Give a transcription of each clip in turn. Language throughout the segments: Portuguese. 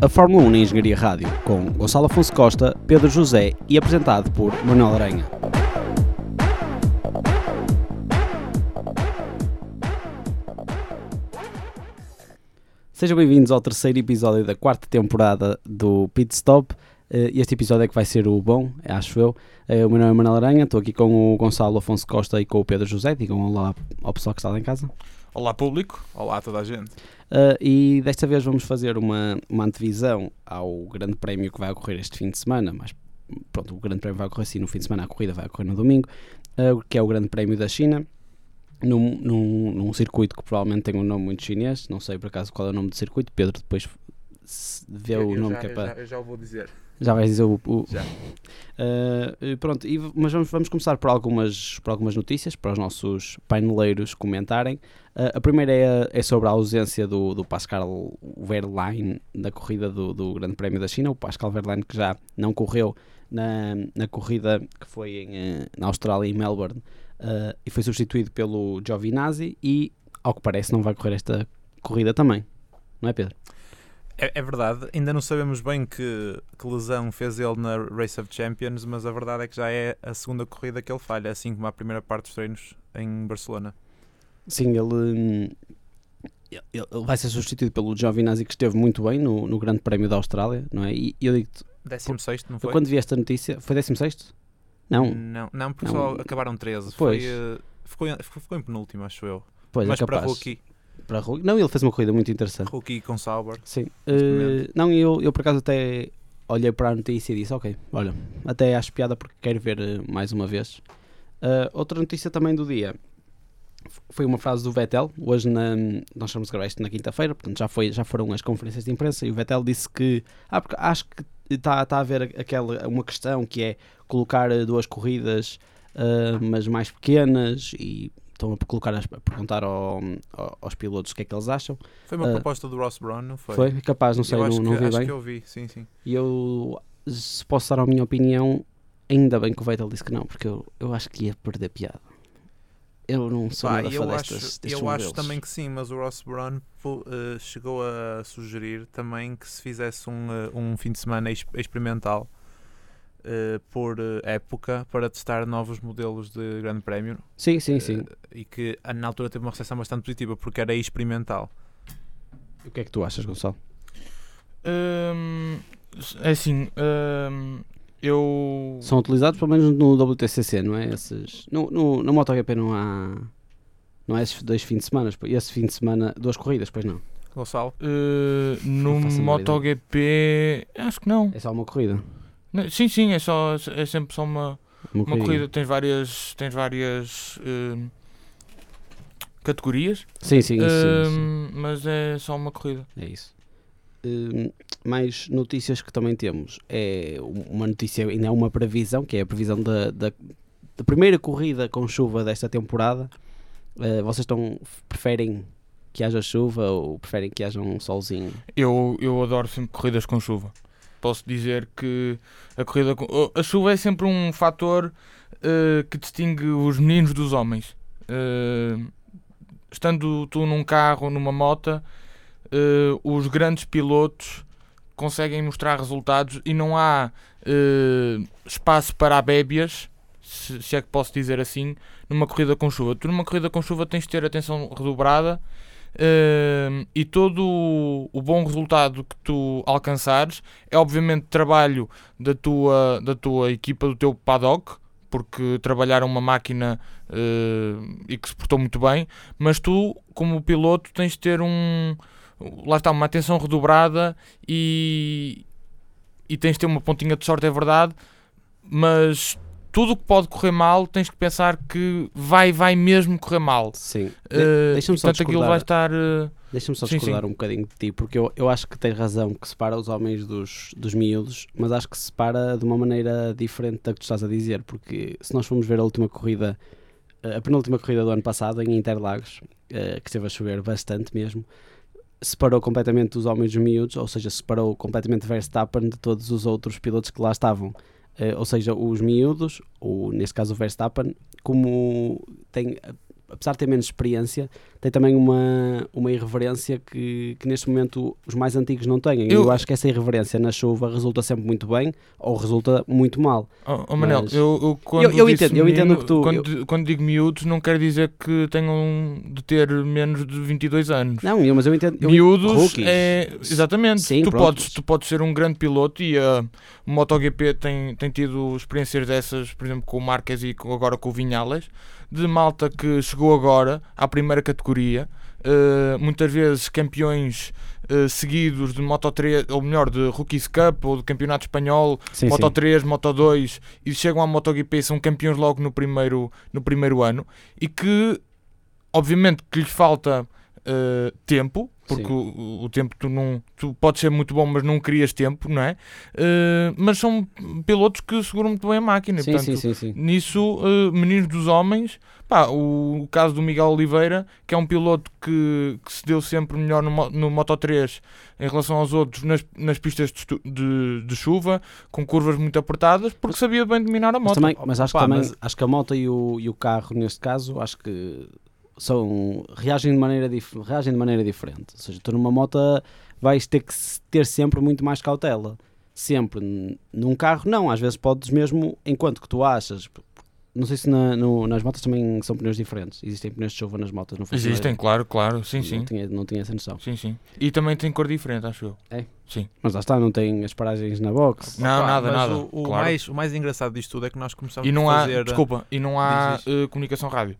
a Fórmula 1 na Engenharia Rádio, com Gonçalo Afonso Costa, Pedro José e apresentado por Manuel Aranha. Sejam bem-vindos ao terceiro episódio da quarta temporada do Pit Stop. Eh, Este episódio é que vai ser o bom, acho eu. Eh, O meu nome é Manuel Aranha, estou aqui com o Gonçalo Afonso Costa e com o Pedro José. Digam olá ao pessoal que está lá em casa. Olá público, olá a toda a gente. Uh, e desta vez vamos fazer uma, uma antevisão ao grande prémio que vai ocorrer este fim de semana, mas pronto, o grande prémio vai ocorrer sim no fim de semana, a corrida vai ocorrer no domingo, uh, que é o grande prémio da China, num, num, num circuito que provavelmente tem um nome muito chinês, não sei por acaso qual é o nome do circuito, Pedro depois vê o nome já, que é para... já, eu já o vou dizer. Já vais dizer o. o- Já. Uh, pronto, e mas vamos, vamos começar por algumas, por algumas notícias para os nossos paineleiros comentarem. Uh, a primeira é, é sobre a ausência do, do Pascal Verlaine da corrida do, do Grande Prémio da China. O Pascal Verlaine que já não correu na, na corrida que foi em, eh, na Austrália, em Melbourne, uh, e foi substituído pelo Giovinazzi. E ao que parece, não vai correr esta corrida também, não é, Pedro? É, é verdade, ainda não sabemos bem que, que lesão fez ele na Race of Champions, mas a verdade é que já é a segunda corrida que ele falha, assim como a primeira parte dos treinos em Barcelona. Sim, ele, ele vai ser substituído pelo Giovinazzi que esteve muito bem no, no Grande Prémio da Austrália, não é? E eu digo 16, não foi? quando vi esta notícia, foi 16? Não, Não, não porque Não. só acabaram 13. Pois. Foi, eh, ficou, em- ficou, em penúltimo, acho eu. pois mas é para capaz. rookie, Para rookie. Não, ele fez uma corrida muito interessante. rookie com Sauber. Sim. Eh, não, eu, eu por acaso até olhei para a notícia e disse, ok, olha, até acho piada porque quero ver eh, mais uma vez. Eh, outra notícia também do dia foi uma frase do Vettel. Hoje na, nós estamos a gravar isto na quinta-feira, portanto já, foi, já foram as conferências de imprensa e o Vettel disse que ah, porque acho que está está a haver aquela, uma questão que é colocar duas corridas eh, mas mais pequenas e estão a colocar a perguntar ao- ao- aos pilotos o que é que eles acham. Foi uma Ah. proposta do Ross Brown, não foi? Foi? Capaz, não sei, eu acho, não, não que, vi acho bem. que eu vi, sim, sim. E eu, se posso dar a minha opinião, ainda bem que o Vettel disse que não, porque eu, eu acho que ia perder piada. Eu não sou Pá, nada eu fã acho, destes eu acho modelos. também que sim, mas o Ross Brown eh, chegou a sugerir também que se fizesse um, eh, um fim de semana ex- experimental eh, por eh, época para testar novos modelos de Grande Prémio Sim, sim, sim. eh, e que ah, na altura teve uma recepção bastante positiva porque era experimental. o que é que tu achas, Gonçalo? Hum, é assim, hum, eu. São utilizados pelo menos no WTCC, não é? Esses, no, no, no MotoGP não há... Não há esses dois fins de semana, esse fim de semana, duas corridas, pois não. Gonçalo? uh, no. MotoGP. Acho que não. É só uma corrida. Não, Sim, sim, é, só, é sempre só uma, Uma, uma corrida. Tens várias, tens várias hum, categorias, Sim, sim, sim, sim, sim. hum, mas é só uma corrida. É isso. Hum, mais notícias que também temos. É uma notícia, ainda é uma previsão, que é a previsão da, da, da primeira corrida com chuva desta temporada. Uh, vocês estão, preferem que haja chuva ou preferem que haja um solzinho? Eu, eu adoro sempre corridas com chuva. Posso dizer que a corrida com... a chuva é sempre um fator eh, que distingue os meninos dos homens. Eh, estando tu num carro numa moto, eh, os grandes pilotos conseguem mostrar resultados e não há espaço para abébias, se, se é que posso dizer assim, numa corrida com chuva. Tu numa corrida com chuva tens de ter atenção redobrada Hum, e todo o, o bom resultado que tu alcançares é obviamente trabalho da tua, da tua equipa, do teu paddock, porque trabalharam uma máquina eh, e que se portou muito bem, mas tu, como piloto, tens de ter um lá está, uma atenção redobrada e, e tens de ter uma pontinha de sorte, é verdade, mas tudo o que pode correr mal tens que pensar que vai, vai mesmo correr mal. Sim. Eh, Deixa-me só portanto, aquilo vai estar. eh, Deixa-me só Sim, discordar sim. um bocadinho de ti, porque eu, eu acho que tens razão que separa os homens dos, dos miúdos, mas acho que separa de uma maneira diferente da que tu estás a dizer, porque se nós formos ver a última corrida, eh, a penúltima corrida do ano passado, em Interlagos, eh, que esteve a chover bastante mesmo, separou completamente os homens dos miúdos, ou seja, separou completamente Verstappen de todos os outros pilotos que lá estavam. Eh, ou seja, os miúdos, ou neste caso o Verstappen, como tem apesar de ter menos experiência, tem também uma, uma irreverência que, que neste momento os mais antigos não têm. Eu, Eu- acho que essa irreverência na chuva resulta sempre muito bem ou resulta muito mal. Oh, oh, Manel, Mas- eu, eu quando Eu- eu entendo- eu entendo que tu- Quando, quando digo miúdos, não quer dizer que tenham de ter menos de 22 anos. Não, eu, mas eu entendo. Eu, Miúdos rookies. é. Exatamente. Sim, tu, podes, tu podes ser um grande piloto e a MotoGP tem, tem tido experiências dessas, por exemplo, com o Marques e agora com o Vinhales, de malta que chegou agora à primeira categoria, eh, muitas vezes campeões eh, seguidos de Moto 3, ou melhor, de Rookies Cup ou de Campeonato Espanhol, Sim, Moto sim. 3, Moto 2 e chegam à MotoGP e são campeões logo no primeiro, no primeiro ano e que obviamente que lhes falta eh, tempo porque o, o tempo tu não tu podes ser muito bom mas não crias tempo não é? Eh, mas são pilotos que seguram muito bem a máquina. Sim, portanto, sim, sim, nisso eh, meninos dos homens pá, o, o caso do Miguel Oliveira que é um piloto que, que se deu sempre melhor no, no Moto 3 em relação aos outros nas, nas pistas de, de- de chuva com curvas muito apertadas porque sabia bem dominar a Mas, moto. também, mas acho Pá, que também mas- acho que a moto e o, e o carro, neste caso, acho que são, reagem, de maneira dif- reagem de maneira diferente. Ou seja, tu numa moto vais ter que ter sempre muito mais cautela. Sempre. Num carro, não. Às vezes podes mesmo, enquanto que tu achas. Não sei se na- no- nas motas também são pneus diferentes. Existem pneus de chuva nas motas, não existem ideia. claro claro sim Não sim tinha, não tinha essa noção. sim sim e também tem cor diferente acho eu Mas lá está, não tem as paragens na box. Não, Opa, nada, mas nada, O, o claro. mais, o mais engraçado disto tudo é que nós começamos e não a há fazer. desculpa e não há eh, comunicação rádio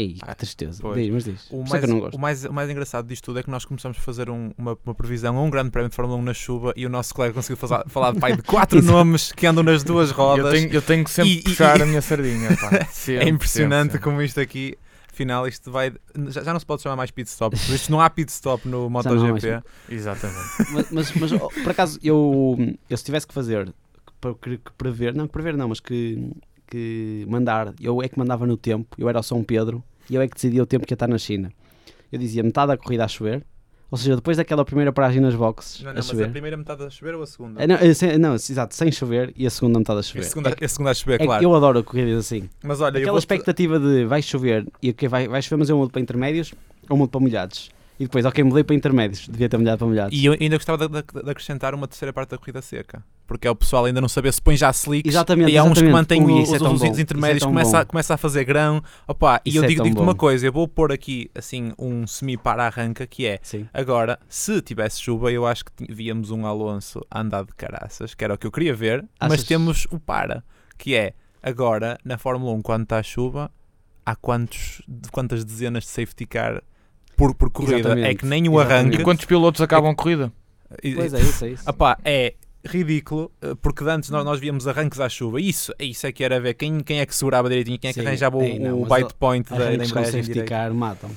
Ei, Ah, que tristeza. pois. Diz, mas diz. O é mais, eu o, mais, o mais engraçado disto tudo é que nós começamos a fazer um- uma, uma previsão a um grande prémio de Fórmula 1 na chuva e o nosso colega conseguiu fazer- falar de pai de quatro nomes que andam nas duas eu rodas. tenho, eu tenho que sempre E- puxar e- a minha sardinha pá. Sempre, é impressionante sempre, sempre. como isto aqui, afinal, isto vai. Já, já não se pode chamar mais pit stop, por isto não há pit stop no há mais MotoGP. exatamente mas, mas, mas, oh, por acaso eu, eu se tivesse que fazer que- que prever, não que prever não, mas que, que mandar, eu é que mandava no tempo, eu era o São Pedro e eu é que decidia o tempo que ia estar na China. Eu dizia metade da corrida a chover, ou seja, depois daquela primeira paragem nas boxes Não, a não, mas chover. a primeira metade a chover ou a segunda? Eh, Não, eh, sem- não, exato, sem chover e a segunda metade a a, chover. segunda, É que- a segunda a chover, é que claro. eu adoro corridas assim. Mas olha, Aquela expectativa de vai chover e ok, vai, vai chover, mas eu mudo para intermédios ou mudo para molhados. E depois, ok, mudei para intermédios, devia ter mudado para molhados. E eu ainda gostava de, de- de acrescentar uma terceira parte da corrida seca. Porque é o pessoal ainda não saber se põe já slicks. Exatamente, E há uns que mantêm Ui, os, é os, os é intermédios, tão começa, a, começa a fazer grão. Opa, e Isso eu é digo, digo-te uma coisa: eu vou pôr aqui assim um semi-para-arranca que é. Sim. Agora, se tivesse chuva, eu acho que víamos um Alonso a andar de caraças, que era o que eu queria ver, mas Achas- temos o para, que é agora na Fórmula 1, quando está a chuva, há quantos, quantas dezenas de safety car por, por corrida? Exatamente, É que nem o exatamente. arranque. e quantos pilotos acabam a corrida Pois é, isso, é isso. Opá, é ridículo, eh, porque de antes nós, nós víamos arranques à chuva. Isso, isso é que era ver quem, quem é que segurava direitinho, quem é que Sim. arranjava não, o bite point da, da embreagem direita. matam.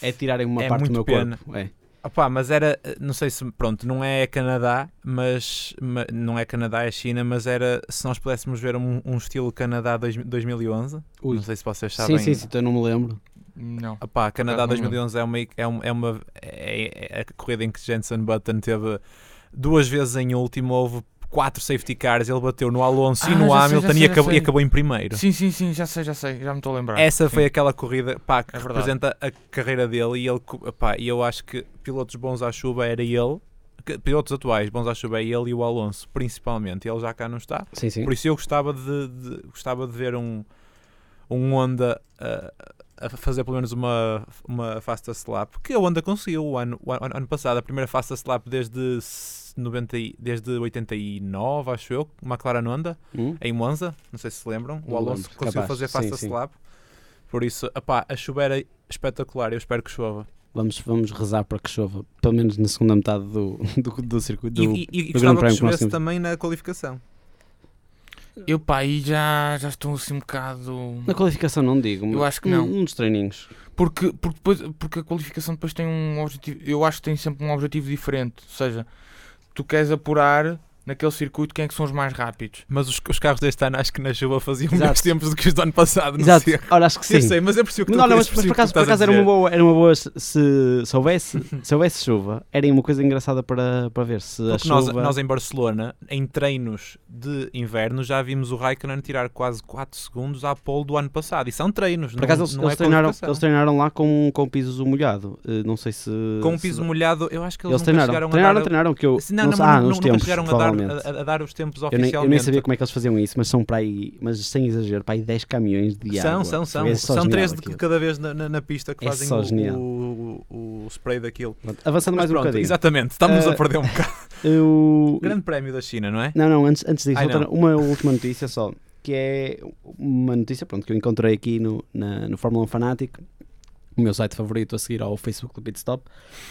É tirarem uma É parte do meu pena. corpo. É. Opá, mas era, eh, não sei se, pronto, não é Canadá, mas ma- não é Canadá, é China, mas era, se nós pudéssemos ver um, um estilo Canadá dois- 2011, Ui. não sei se vocês Sim, sabem. sim, sim, então eu não me lembro. Não Opá, Canadá não 2011 é uma, é uma, é uma é- é a corrida em que Jenson Button teve duas vezes em último, houve quatro safety cars, ele bateu no Alonso e Ah, no já sei, Hamilton sei, e, acabou, e acabou em primeiro. sim sim sim já sei já sei já me estou a lembrar Essa Sim. foi aquela corrida pá, que É representa a carreira dele e ele, pá, e eu acho que pilotos bons à chuva era ele, pilotos atuais bons à chuva é ele e o Alonso, principalmente. Ele já cá não está. Sim, sim. Por isso eu gostava de, de- gostava de ver um, um Honda uh, a fazer pelo menos uma, uma fastest lap, que a Honda conseguiu o ano, o ano, ano passado, a primeira fastest lap desde, s- 90, e- desde 89, acho eu, McLaren Honda Hum? em Monza, não sei se se lembram, o Alonso lembro, conseguiu capaz, fazer sim, fastest sim. lap. Por isso, a chuva era espetacular, eu espero que chova. Vamos, vamos rezar para que chova, pelo menos na segunda metade do, do, do circuito. Do... e, e, e do Grande Prémio que chovesse também na qualificação. Eu pá aí já já estou assim um bocado Na qualificação não digo, Eu acho que não. Um, um dos treininhos. Porque, porque, depois, porque a qualificação depois tem um objetivo, eu acho que tem sempre um objetivo diferente. Ou seja, tu queres apurar naquele circuito quem é que são os mais rápidos. Mas os, os carros deste ano acho que na chuva faziam Exato. menos tempos do que os do ano passado. Não Exato. sei. Ora, acho que sim. Eu sei, mas eu percebo que Não, tu não, mas, mas por acaso, por acaso era, uma boa, era uma boa se, se, houvesse, se houvesse chuva, era uma coisa engraçada para, para ver. Se a nós, chuva. nós em Barcelona, em treinos de inverno, já vimos o Raikkonen tirar quase 4 segundos à pole do ano passado. E são treinos, por não, acaso eles, não eles é treinaram, eles treinaram lá com, com piso molhado. Eh, Não sei se. Com um se- piso molhado, eu acho que eles, Eles nunca treinaram. chegaram Treinaram, a dar... treinaram, que eu. Não, não não, não, ah, não, nunca tempos, chegaram a dar, provavelmente. a, a dar os tempos Eu nem, oficialmente. eu nem sabia como é que eles faziam isso, mas são para aí, mas sem exagero, para aí 10 caminhões de São, água. são, são. É São genial três de aquilo. cada vez na, na, na pista que É fazem só o, o, o, o spray daquilo. Avançando Mas mais um pronto, bocadinho. exatamente, estamos Eh, a perder um bocado. Eu... Grande prémio da China, não é? Não, não, antes, antes disso, Ai, uma última notícia só, que é uma notícia pronto, que eu encontrei aqui no, na, no Fórmula 1 Fanatic, o meu site favorito a seguir ao Facebook do Pitstop,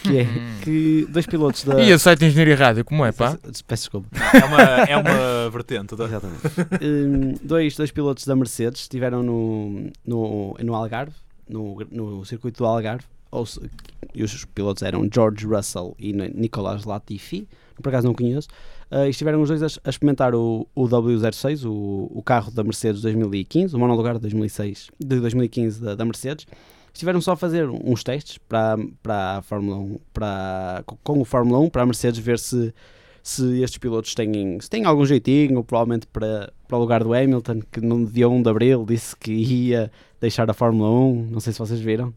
que é Hum. que dois pilotos da... E a site de Engenharia Rádio, como é, pá? Peço desculpa. É uma, é uma vertente. da- Exatamente. Hum, dois, dois pilotos da Mercedes estiveram no, no, no Algarve, no, no circuito do Algarve, ou e os pilotos eram George Russell e Ni- Nicolas Latifi, por acaso não conheço, e estiveram os dois a, a experimentar o, o W06, o, o carro da Mercedes 2015, o monolugar de 2006, de 2015 da, da Mercedes. Estiveram só a fazer uns testes para, para a Fórmula 1, para, com o Fórmula 1, para a Mercedes ver se, se estes pilotos têm, se têm algum jeitinho, provavelmente para, para o lugar do Hamilton, que no dia 1 de Abril disse que ia deixar a Fórmula 1, não sei se vocês viram.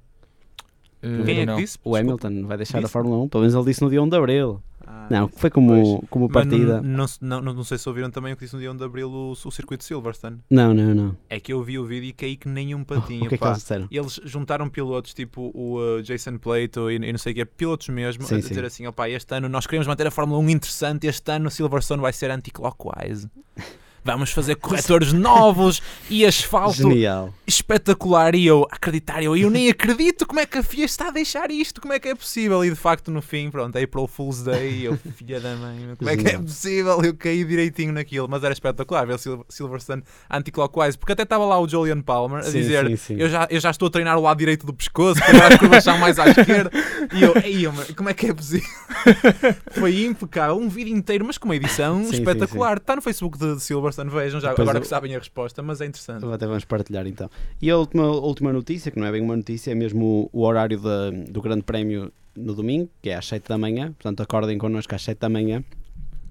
Eh, Quem é que disse? O. Hamilton vai deixar a Disse? Fórmula 1, pelo menos ele disse no dia 1 de Abril. Ah, Não, disse. foi como, Pois. como partida. Não, não, não, não sei se ouviram também o que disse no dia 1 de Abril o, o circuito de Silverstone. Não, não, não. É que eu vi o vídeo e caí que nem um O patinho. que é que eles disseram? Eles juntaram pilotos tipo o uh, Jason Plato e, e não sei o que, pilotos mesmo, Sim, a dizer sim. assim: opá, este ano nós queremos manter a Fórmula 1 interessante, este ano o Silverstone vai ser anti-clockwise. Vamos fazer corretores novos e asfalto Genial. espetacular. E eu acreditar, eu, eu nem acredito como é que a FIA está a deixar isto, como é que é possível? E de facto, no fim, pronto, April Fool's Day, eu, filha da mãe, como é que é possível? Eu caí direitinho naquilo, mas era espetacular ver Sil- Silverstone anti-clockwise, porque até estava lá o Julian Palmer a Sim, dizer: sim, sim. eu já, eu já estou a treinar o lado direito do pescoço, agora as curvas são mais à esquerda. E eu, ei, como é que é possível? Foi impecável, um vídeo inteiro, mas com uma edição espetacular. Está no Facebook de, de Silverstone, vejam já, Depois agora eu- que sabem a resposta, mas é interessante. Até vamos partilhar então. E a última, última notícia, que não é bem uma notícia, é mesmo o, o horário da- do Grande Prémio no domingo, que é às 7 da manhã. Portanto, acordem connosco às 7 da manhã.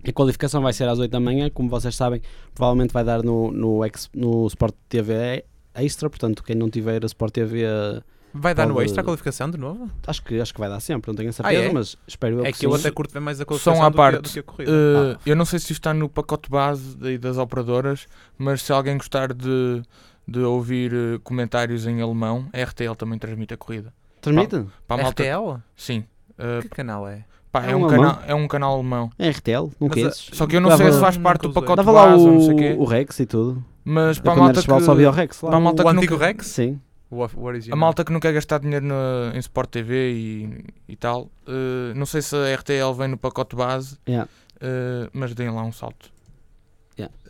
A qualificação vai ser às 8 da manhã, como vocês sabem, provavelmente vai dar no, no, no Sport TV Extra. Portanto, quem não tiver a Sport TV, eh, Vai dar no Pode- extra a qualificação de novo? acho que, acho que vai dar sempre, não tenho a certeza, é? mas espero eu É que que eu até curto ver mais a Som qualificação à do, parte. que, do que a corrida. Eh, Ah. Eu não sei se isto está no pacote base daí das operadoras, mas se alguém gostar de, de ouvir eh, comentários em alemão, a RTL também transmite a corrida. Transmite? Para a malta, RTL? sim. Eh, Que canal é? pá, É é, um um canal, é um canal alemão. É RTL, não conheces? Só que eu não Dava- sei se faz parte do pacote Dava lá base ou o, não sei o quê. o Rex e tudo. Mas para a malta chaval, só via o que, Rex lá. para a malta o que antigo nunca- Rex? Sim. Original. a malta que não quer gastar dinheiro na- em Sport TV e, e tal, eh, não sei se a RTL vem no pacote base, Yeah. eh, mas deem lá um salto.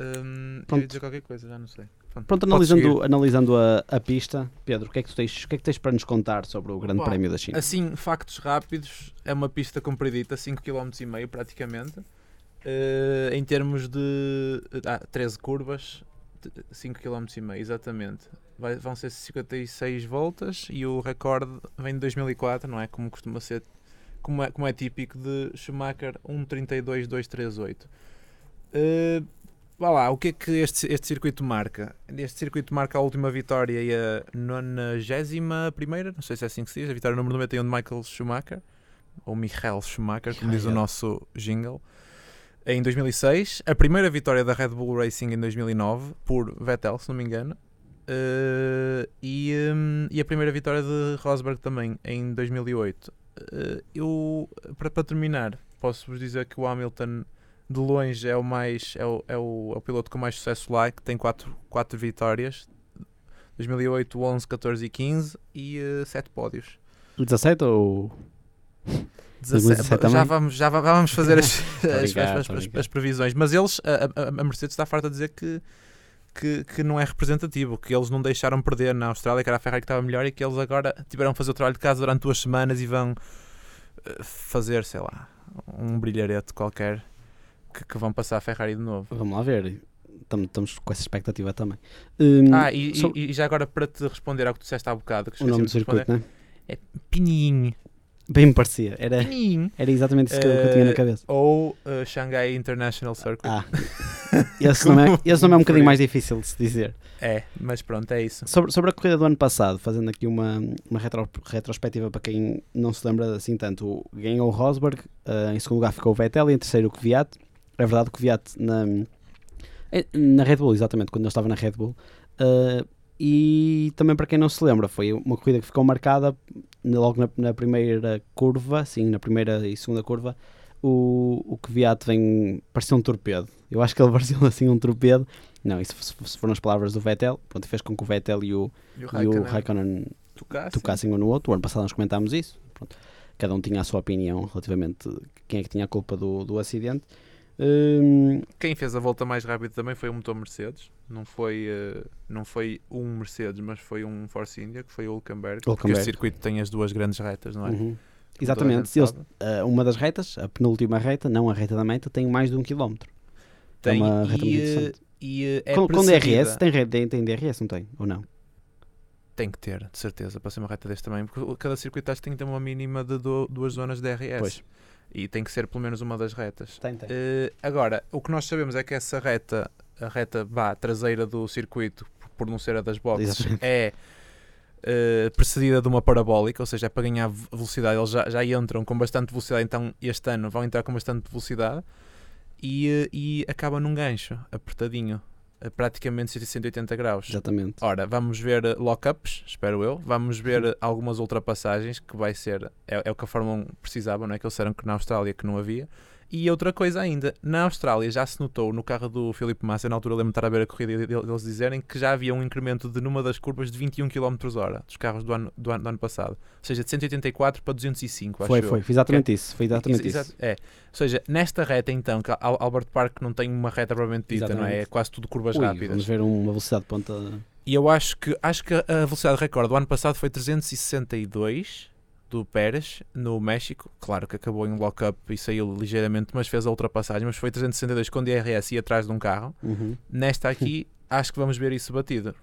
Hum, eu Pronto. ia dizer qualquer coisa, já não sei. Pronto, Pode analisando, analisando a, a pista, Pedro, o que, é que tu tens, o que é que tens para nos contar sobre o Grande Opa, Prémio da China? Assim, factos rápidos, é uma pista compridita, 5 km e meio praticamente. Eh, em termos de ah, 13 curvas, 5 km e meio, exatamente. Vai- vão ser 56 voltas e o recorde vem de 2004, não é? Como costuma ser, como é, como é típico de Schumacher, 1.32.238. Uh, vá lá, o que é que este, este circuito marca? Este circuito marca a última vitória e a 91 primeira, não sei se é assim que se diz, a vitória número 91 de Michael Schumacher, ou Michael Schumacher, como diz o nosso jingle, em 2006. A primeira vitória da Red Bull Racing em 2009, por Vettel, se não me engano. Uh, e, hum, e a primeira vitória de Rosberg também, em 2008. Uh, eu, para, terminar, posso-vos dizer que o Hamilton de longe é o mais é o, é o, é o piloto com mais sucesso lá, que tem 4 quatro, quatro vitórias. 2008, 11, 14 e 15 e 7 pódios. 17 ou. 17, 17 já, vamos, já va- vamos fazer as, as, Obrigado, as- as- previsões. Mas eles, a, a- Mercedes está farta a dizer que, que, que não é representativo, que eles não deixaram perder na Austrália, que era a Ferrari que estava melhor e que eles agora tiveram que fazer o trabalho de casa durante duas semanas e vão eh, fazer, sei lá, um brilharete qualquer que, que vão passar a Ferrari de novo. Vamos lá ver. Estamos, com essa expectativa também. Hum, Ah, e, so- e- já agora para te responder ao que tu disseste há bocado, que o nome do de circuito, né? Pininho. Bem me parecia. Era, era exatamente isso que, eu- tinha na Eh, cabeça. Ou uh, Shanghai International Circuit. Ah, esse nome, é, esse nome é um bocadinho mais difícil de se dizer. É, mas pronto, é isso. Sobre, sobre a corrida do ano passado, fazendo aqui uma, uma retro- retrospectiva para quem não se lembra assim tanto, ganhou o Rosberg, eh, em segundo lugar ficou o Vettel e em terceiro o Kvyat. É verdade que o Kvyat na, na Red Bull, exatamente, quando eu estava na Red Bull. Eh, e também para quem não se lembra, foi uma corrida que ficou marcada logo na, na primeira curva, sim, na primeira e segunda curva, o, o Kvyat vem, parecia um torpedo. Eu acho que ele parecia assim um torpedo. Não, isso se- se foram as palavras do Vettel, pronto, fez com que o Vettel e o, E o e o Raikkonen Raikkonen tocasse. tocassem um no outro. O ano passado nós comentámos isso. Pronto. Cada um tinha a sua opinião relativamente quem é que tinha a culpa do, do acidente. Hum, Quem fez a volta mais rápida também foi o motor Mercedes. Não foi, eh, não foi um Mercedes, mas foi um Force India, que foi o Hulkenberg. Porque este circuito tem as duas grandes retas, não é? uhum. Exatamente. Eles- ah, uma das retas, a penúltima reta, não a reta da meta, tem mais de um quilómetro. Tem, é uma reta e, muito interessante. e eh, é com, com DRS, tem, tem, tem DRS, não tem? Ou não? Tem que ter, de certeza, para ser uma reta deste também, porque cada circuito acho que tem que ter uma mínima de do- duas zonas de DRS. Pois. E tem que ser pelo menos uma das retas. Tem, tem. Eh, agora, o que nós sabemos é que essa reta, a reta vá, traseira do circuito, por- não ser a das boxes, Exatamente. é eh, precedida de uma parabólica, ou seja, é para ganhar ve- velocidade. Eles já, já entram com bastante velocidade, então este ano vão entrar com bastante velocidade e, eh, e acaba num gancho, apertadinho, praticamente 180 graus. Exatamente. Ora, vamos ver lockups, espero eu. Vamos ver algumas ultrapassagens que vai ser. É, é o que a Fórmula 1 precisava, não é? Que eles disseram que na Austrália que não havia. E outra coisa ainda, na Austrália já se notou no carro do Filipe Massa, na altura eu lembro de estar a ver a corrida e deles dizerem que já havia um incremento de numa das curvas de 21 km hora dos carros do ano, do ano, do ano passado. Ou seja, de 184 para 205, Foi, acho foi. Foi exatamente isso. Foi exatamente Exa- isso. É. Ou seja, nesta reta então, que Al- Albert Park não tem uma reta propriamente dita, não é? É quase tudo curvas Ui, rápidas. vamos ver uma velocidade de ponta. E eu acho que acho que a velocidade recorde do ano passado foi 362 do Pérez no México. Claro que acabou em lock-up e saiu ligeiramente, mas fez a ultrapassagem. Mas foi 362 com DRS e atrás de um carro. Uhum. Nesta aqui, acho que vamos ver isso batido.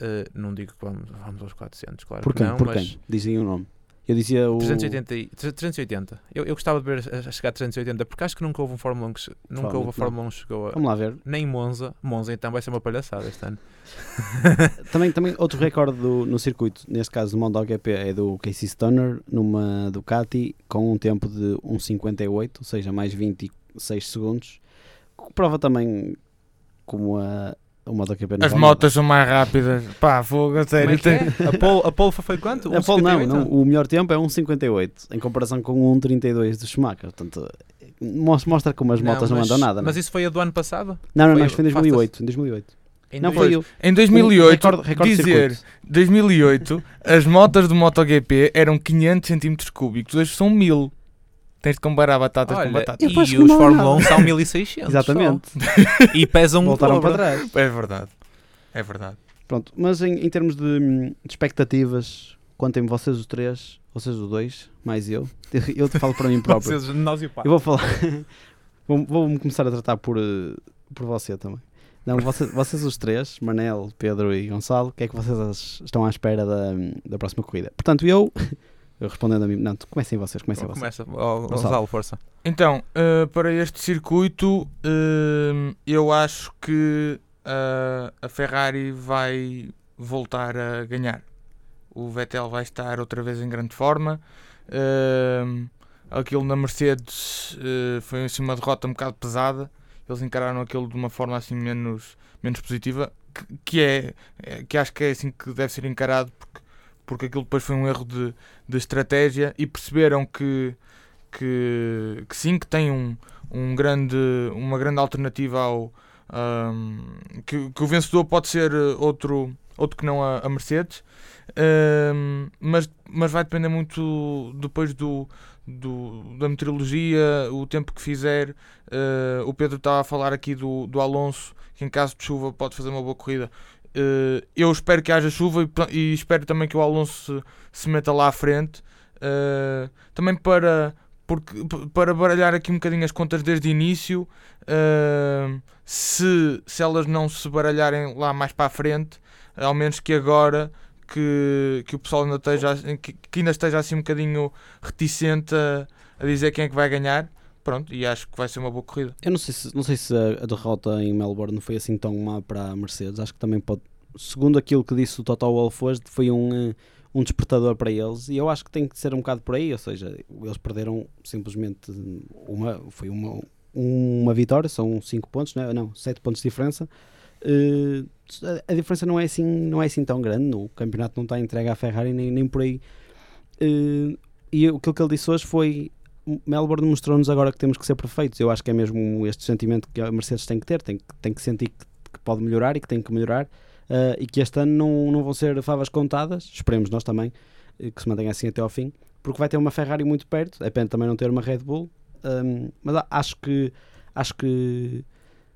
Uh, não digo que vamos, vamos aos 400, claro Por que não, Por mas quem? Dizem o nome. Eu dizia o. 380, e- 380. Eu, eu gostava de ver a, a chegar a 380 porque acho que nunca houve um Fórmula 1 que nunca houve a Fórmula 1 que chegou a, Vamos lá ver. nem Monza. Monza então vai ser uma palhaçada este ano. Também, também outro recorde do- no circuito, neste caso do MotoGP, é do Casey Stoner numa Ducati com um tempo de 1,58, ou seja, mais 26 segundos. que Prova também como a, o MotoGP não As motas são mais rápidas. Pá, fogo, a sério. é é? A pole, a pole foi quanto? A pole não, 1,58? não, o melhor tempo é 1,58 em comparação com o 1,32 do Schumacher. Portanto, mos- mostra como as motas não, mas, andam nada. Mas não, é? isso foi a do ano passado? não, não, foi- não, isto foi em 2008. Em 2008. Em Não dois- foi o Em 2008, recorde, recorde de dizer circuito. 2008, as motas do MotoGP eram 500 cm cúbicos, hoje são 1000. Tens de comparar batatas com Olha, batatas. Eu e os Fórmula 1 nada. são 1600. Exatamente. só. E pesam um Voltaram dobro. para trás. É verdade. É verdade. Pronto, mas em, em termos de, hum, de expectativas, contem-me vocês os três, vocês os dois, mais eu. Eu, eu te falo para mim próprio. Vocês, nós e o pai. Eu vou falar. vou- Vou-me começar a tratar por, eh, por você também. Não, vocês, vocês os três, Manel, Pedro e Gonçalo, o que é que vocês estão à espera da, da próxima corrida? Portanto, eu, eu respondendo a mim, não, comecem vocês, comecem vocês. Começa. Oh, Gonçalo, força. Então, eh, para este circuito, eh, eu acho que eh, a Ferrari vai voltar a ganhar. O Vettel vai estar outra vez em grande forma. Aquilo na Mercedes foi assim, uma derrota um bocado pesada. Eles encararam aquilo de uma forma assim menos, menos positiva, que, que é, é- que acho que é assim que deve ser encarado, porque, porque aquilo depois foi um erro de, de estratégia e perceberam que, que, que sim, que tem um, um grande, uma grande alternativa ao. ahm, que, que o vencedor pode ser outro, outro que não a, a Mercedes, Ahm, mas, mas vai depender muito depois do, do, da meteorologia, o tempo que fizer. Eh, o Pedro estava a falar aqui do, do Alonso, que em caso de chuva pode fazer uma boa corrida. Eh, eu espero que haja chuva e, e espero também que o Alonso se, se meta lá à frente. Eh, também para, porque para baralhar aqui um bocadinho as contas desde o início, uh, se, se elas não se baralharem lá mais para a frente, ao menos que agora que, que o pessoal ainda esteja, que, que ainda esteja assim um bocadinho reticente a, a dizer quem é que vai ganhar. Pronto, e acho que vai ser uma boa corrida. Eu não sei se, não sei se a, derrota em Melbourne foi assim tão má para a Mercedes. Acho que também pode. Segundo aquilo que disse o Toto Wolff hoje, foi um, eh, um despertador para eles. E eu acho que tem que ser um bocado por aí. Ou seja, eles perderam simplesmente uma. Foi uma, uma vitória, são 5 pontos, não, é? não 7 pontos de diferença. Eh, a- diferença não é assim, não é assim tão grande. O campeonato não está entregue à Ferrari nem, nem por aí. Eh, e aquilo que ele disse hoje foi Melbourne mostrou-nos agora que temos que ser perfeitos. Eu acho que é mesmo este sentimento que a Mercedes tem que ter, tem tem que sentir que, que pode melhorar e que tem que melhorar eh, e que este ano não, não vão ser favas contadas, esperemos nós também, eh, que se mantenha assim até ao fim, porque vai ter uma Ferrari muito perto, é pena também não ter uma Red Bull, ehm, mas acho que acho que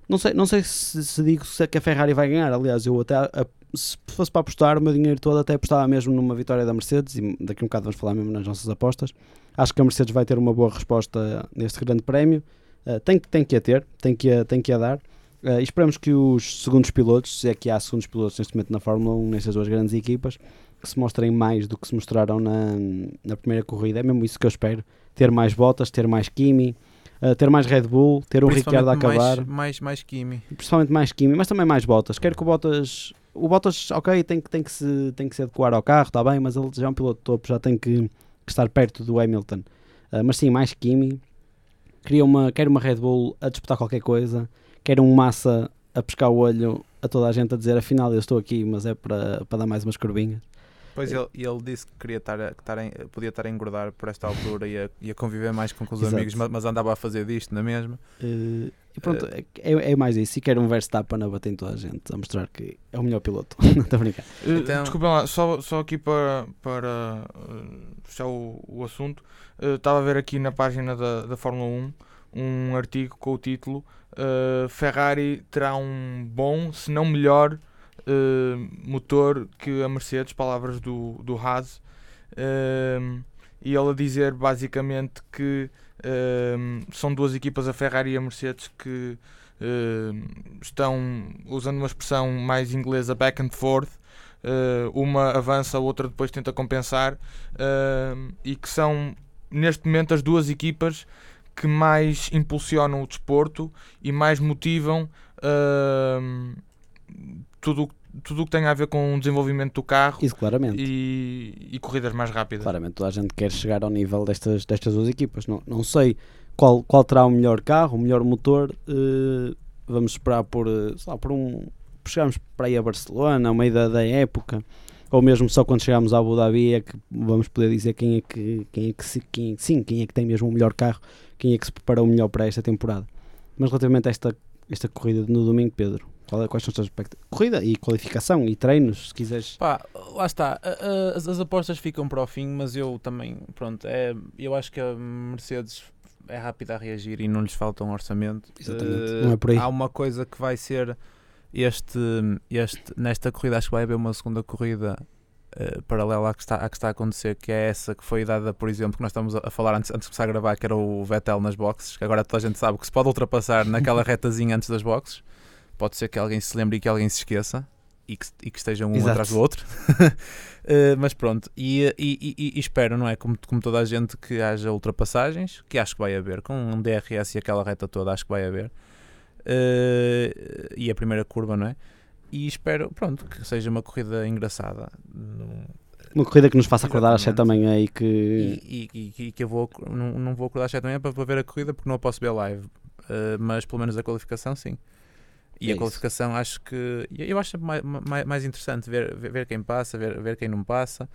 não sei, não sei se, se digo se é que a Ferrari vai ganhar, aliás, eu até a- se fosse para apostar o meu dinheiro todo até apostava mesmo numa vitória da Mercedes e daqui a um bocado vamos falar mesmo nas nossas apostas. Acho que a Mercedes vai ter uma boa resposta neste grande prémio. Uh, tem, tem que a ter, tem que a, tem que a dar. Uh, esperamos que os segundos pilotos, se é que há segundos pilotos neste momento na Fórmula 1 nestas duas grandes equipas que se mostrem mais do que se mostraram na, na primeira corrida, é mesmo isso que eu espero. Ter mais Bottas, ter mais Kimi uh, ter mais Red Bull, ter um Ricciardo a acabar Mais, mais, mais Kimi. principalmente mais Kimi, mas também mais Bottas. Quero que o Bottas, o Bottas, ok, tem que, tem que, se, tem que se adequar ao carro, está bem, mas ele já é um piloto de topo, já tem que, que estar perto do Hamilton. Ah, mas sim, mais Kimi. Queria uma, quero uma Red Bull a disputar qualquer coisa, quero um Massa a pescar o olho a toda a gente a dizer afinal eu estou aqui, mas é para, para dar mais umas curvinhas. Pois ele, ele disse que queria estar, a, que estar em- podia estar a engordar por esta altura e a, e a conviver mais com, com os Exato. amigos, mas, mas andava a fazer disto na mesma. Eh, e pronto, é, é mais isso. E quero um Verstappen a bater em toda a gente, a mostrar que é o melhor piloto. Não estou a brincar. Uh, Então- Desculpem lá, só, só aqui para, para uh, fechar o, o assunto, uh, estava a ver aqui na página da, da Fórmula 1 um artigo com o título uh, Ferrari terá um bom, se não melhor, uh, motor que a Mercedes, palavras do, do Haas, Um, e ele a dizer basicamente que um, são duas equipas, a Ferrari e a Mercedes, que estão usando uma expressão mais inglesa back and forth Uh, uma avança, a outra depois tenta compensar uh, e que são neste momento as duas equipas que mais impulsionam o desporto e mais motivam uh, tudo tudo o que tem a ver com o desenvolvimento do carro Isso claramente. e, e corridas mais rápidas. Claramente toda a gente quer chegar ao nível destas, destas duas equipas. Não, não sei qual, qual terá o melhor carro, o melhor motor. eh, vamos esperar por, eh, lá, por um. chegarmos para aí a Barcelona, ao meio da, da época, ou mesmo só quando chegarmos a Abu Dhabi é que vamos poder dizer quem é que, quem é que quem, sim, quem é que tem mesmo o melhor carro, quem é que se preparou melhor para esta temporada. Mas relativamente a esta, esta corrida no domingo, Pedro, qual é- quais são os teus aspectos? Corrida e qualificação e treinos, se quiseres. Pá, lá está. As, as apostas ficam para o fim, mas eu também, pronto, é, eu acho que a Mercedes é rápida a reagir e não lhes falta um orçamento. Exatamente, Eh, não é por aí. Há uma coisa que vai ser este, este nesta corrida, acho que vai haver uma segunda corrida eh, paralela à que, está, à que está a acontecer, que é essa que foi dada, por exemplo, que nós estamos a a falar antes, antes de começar a gravar, que era o Vettel nas boxes, que agora toda a gente sabe que se pode ultrapassar naquela retazinha antes das boxes. Pode ser que alguém se lembre e que alguém se esqueça e que, e que estejam um Exato. atrás do outro. Eh, mas pronto, e, e, e- espero, não é? Como, como toda a gente, que haja ultrapassagens, que acho que vai haver, com um DRS e aquela reta toda, acho que vai haver. Eh, e a primeira curva, não é? E espero, pronto, que seja uma corrida engraçada. Uma corrida que nos faça acordar às 7 da manhã e que. e, e- e- que eu vou, não, não vou acordar às 7 da manhã para, para ver a corrida porque não a posso ver live. Eh, mas pelo menos a qualificação, sim. E É a isso. qualificação acho que eu acho mais, mais, mais interessante ver, ver, quem passa, ver, ver quem não passa.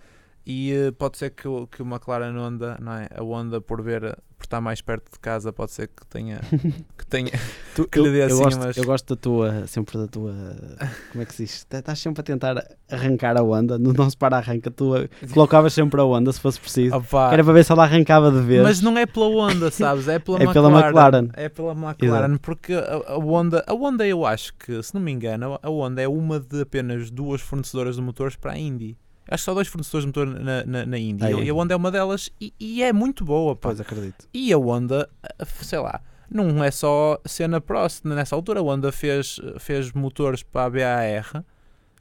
E eh, pode ser que, o- que uma McLaren Honda, não é? A Honda por ver estar mais perto de casa, pode ser que tenha que tenha Tu- que lhe eu, dê eu assim gosto, umas- eu gosto da tua, sempre da tua, como é que se diz? Tá- Estás sempre a tentar arrancar a onda, no nosso para-arranca, tu a- colocavas sempre a onda se fosse preciso. Opa, Era para ver se ela arrancava de vez. Mas não é pela Honda, sabes? É pela, É McLaren. pela McLaren. É pela McLaren, porque a, a Honda, a Honda eu acho que, se não me engano, a Honda é uma de apenas duas fornecedoras de motores para a Indy. Acho que só dois fornecedores de motor na, na, na Índia. É? E a Honda é uma delas e, e é muito boa. Pá. Pois acredito. E a Honda, eh, sei lá, não é só cena Prost. Nessa altura a Honda fez, fez motores para a BAR,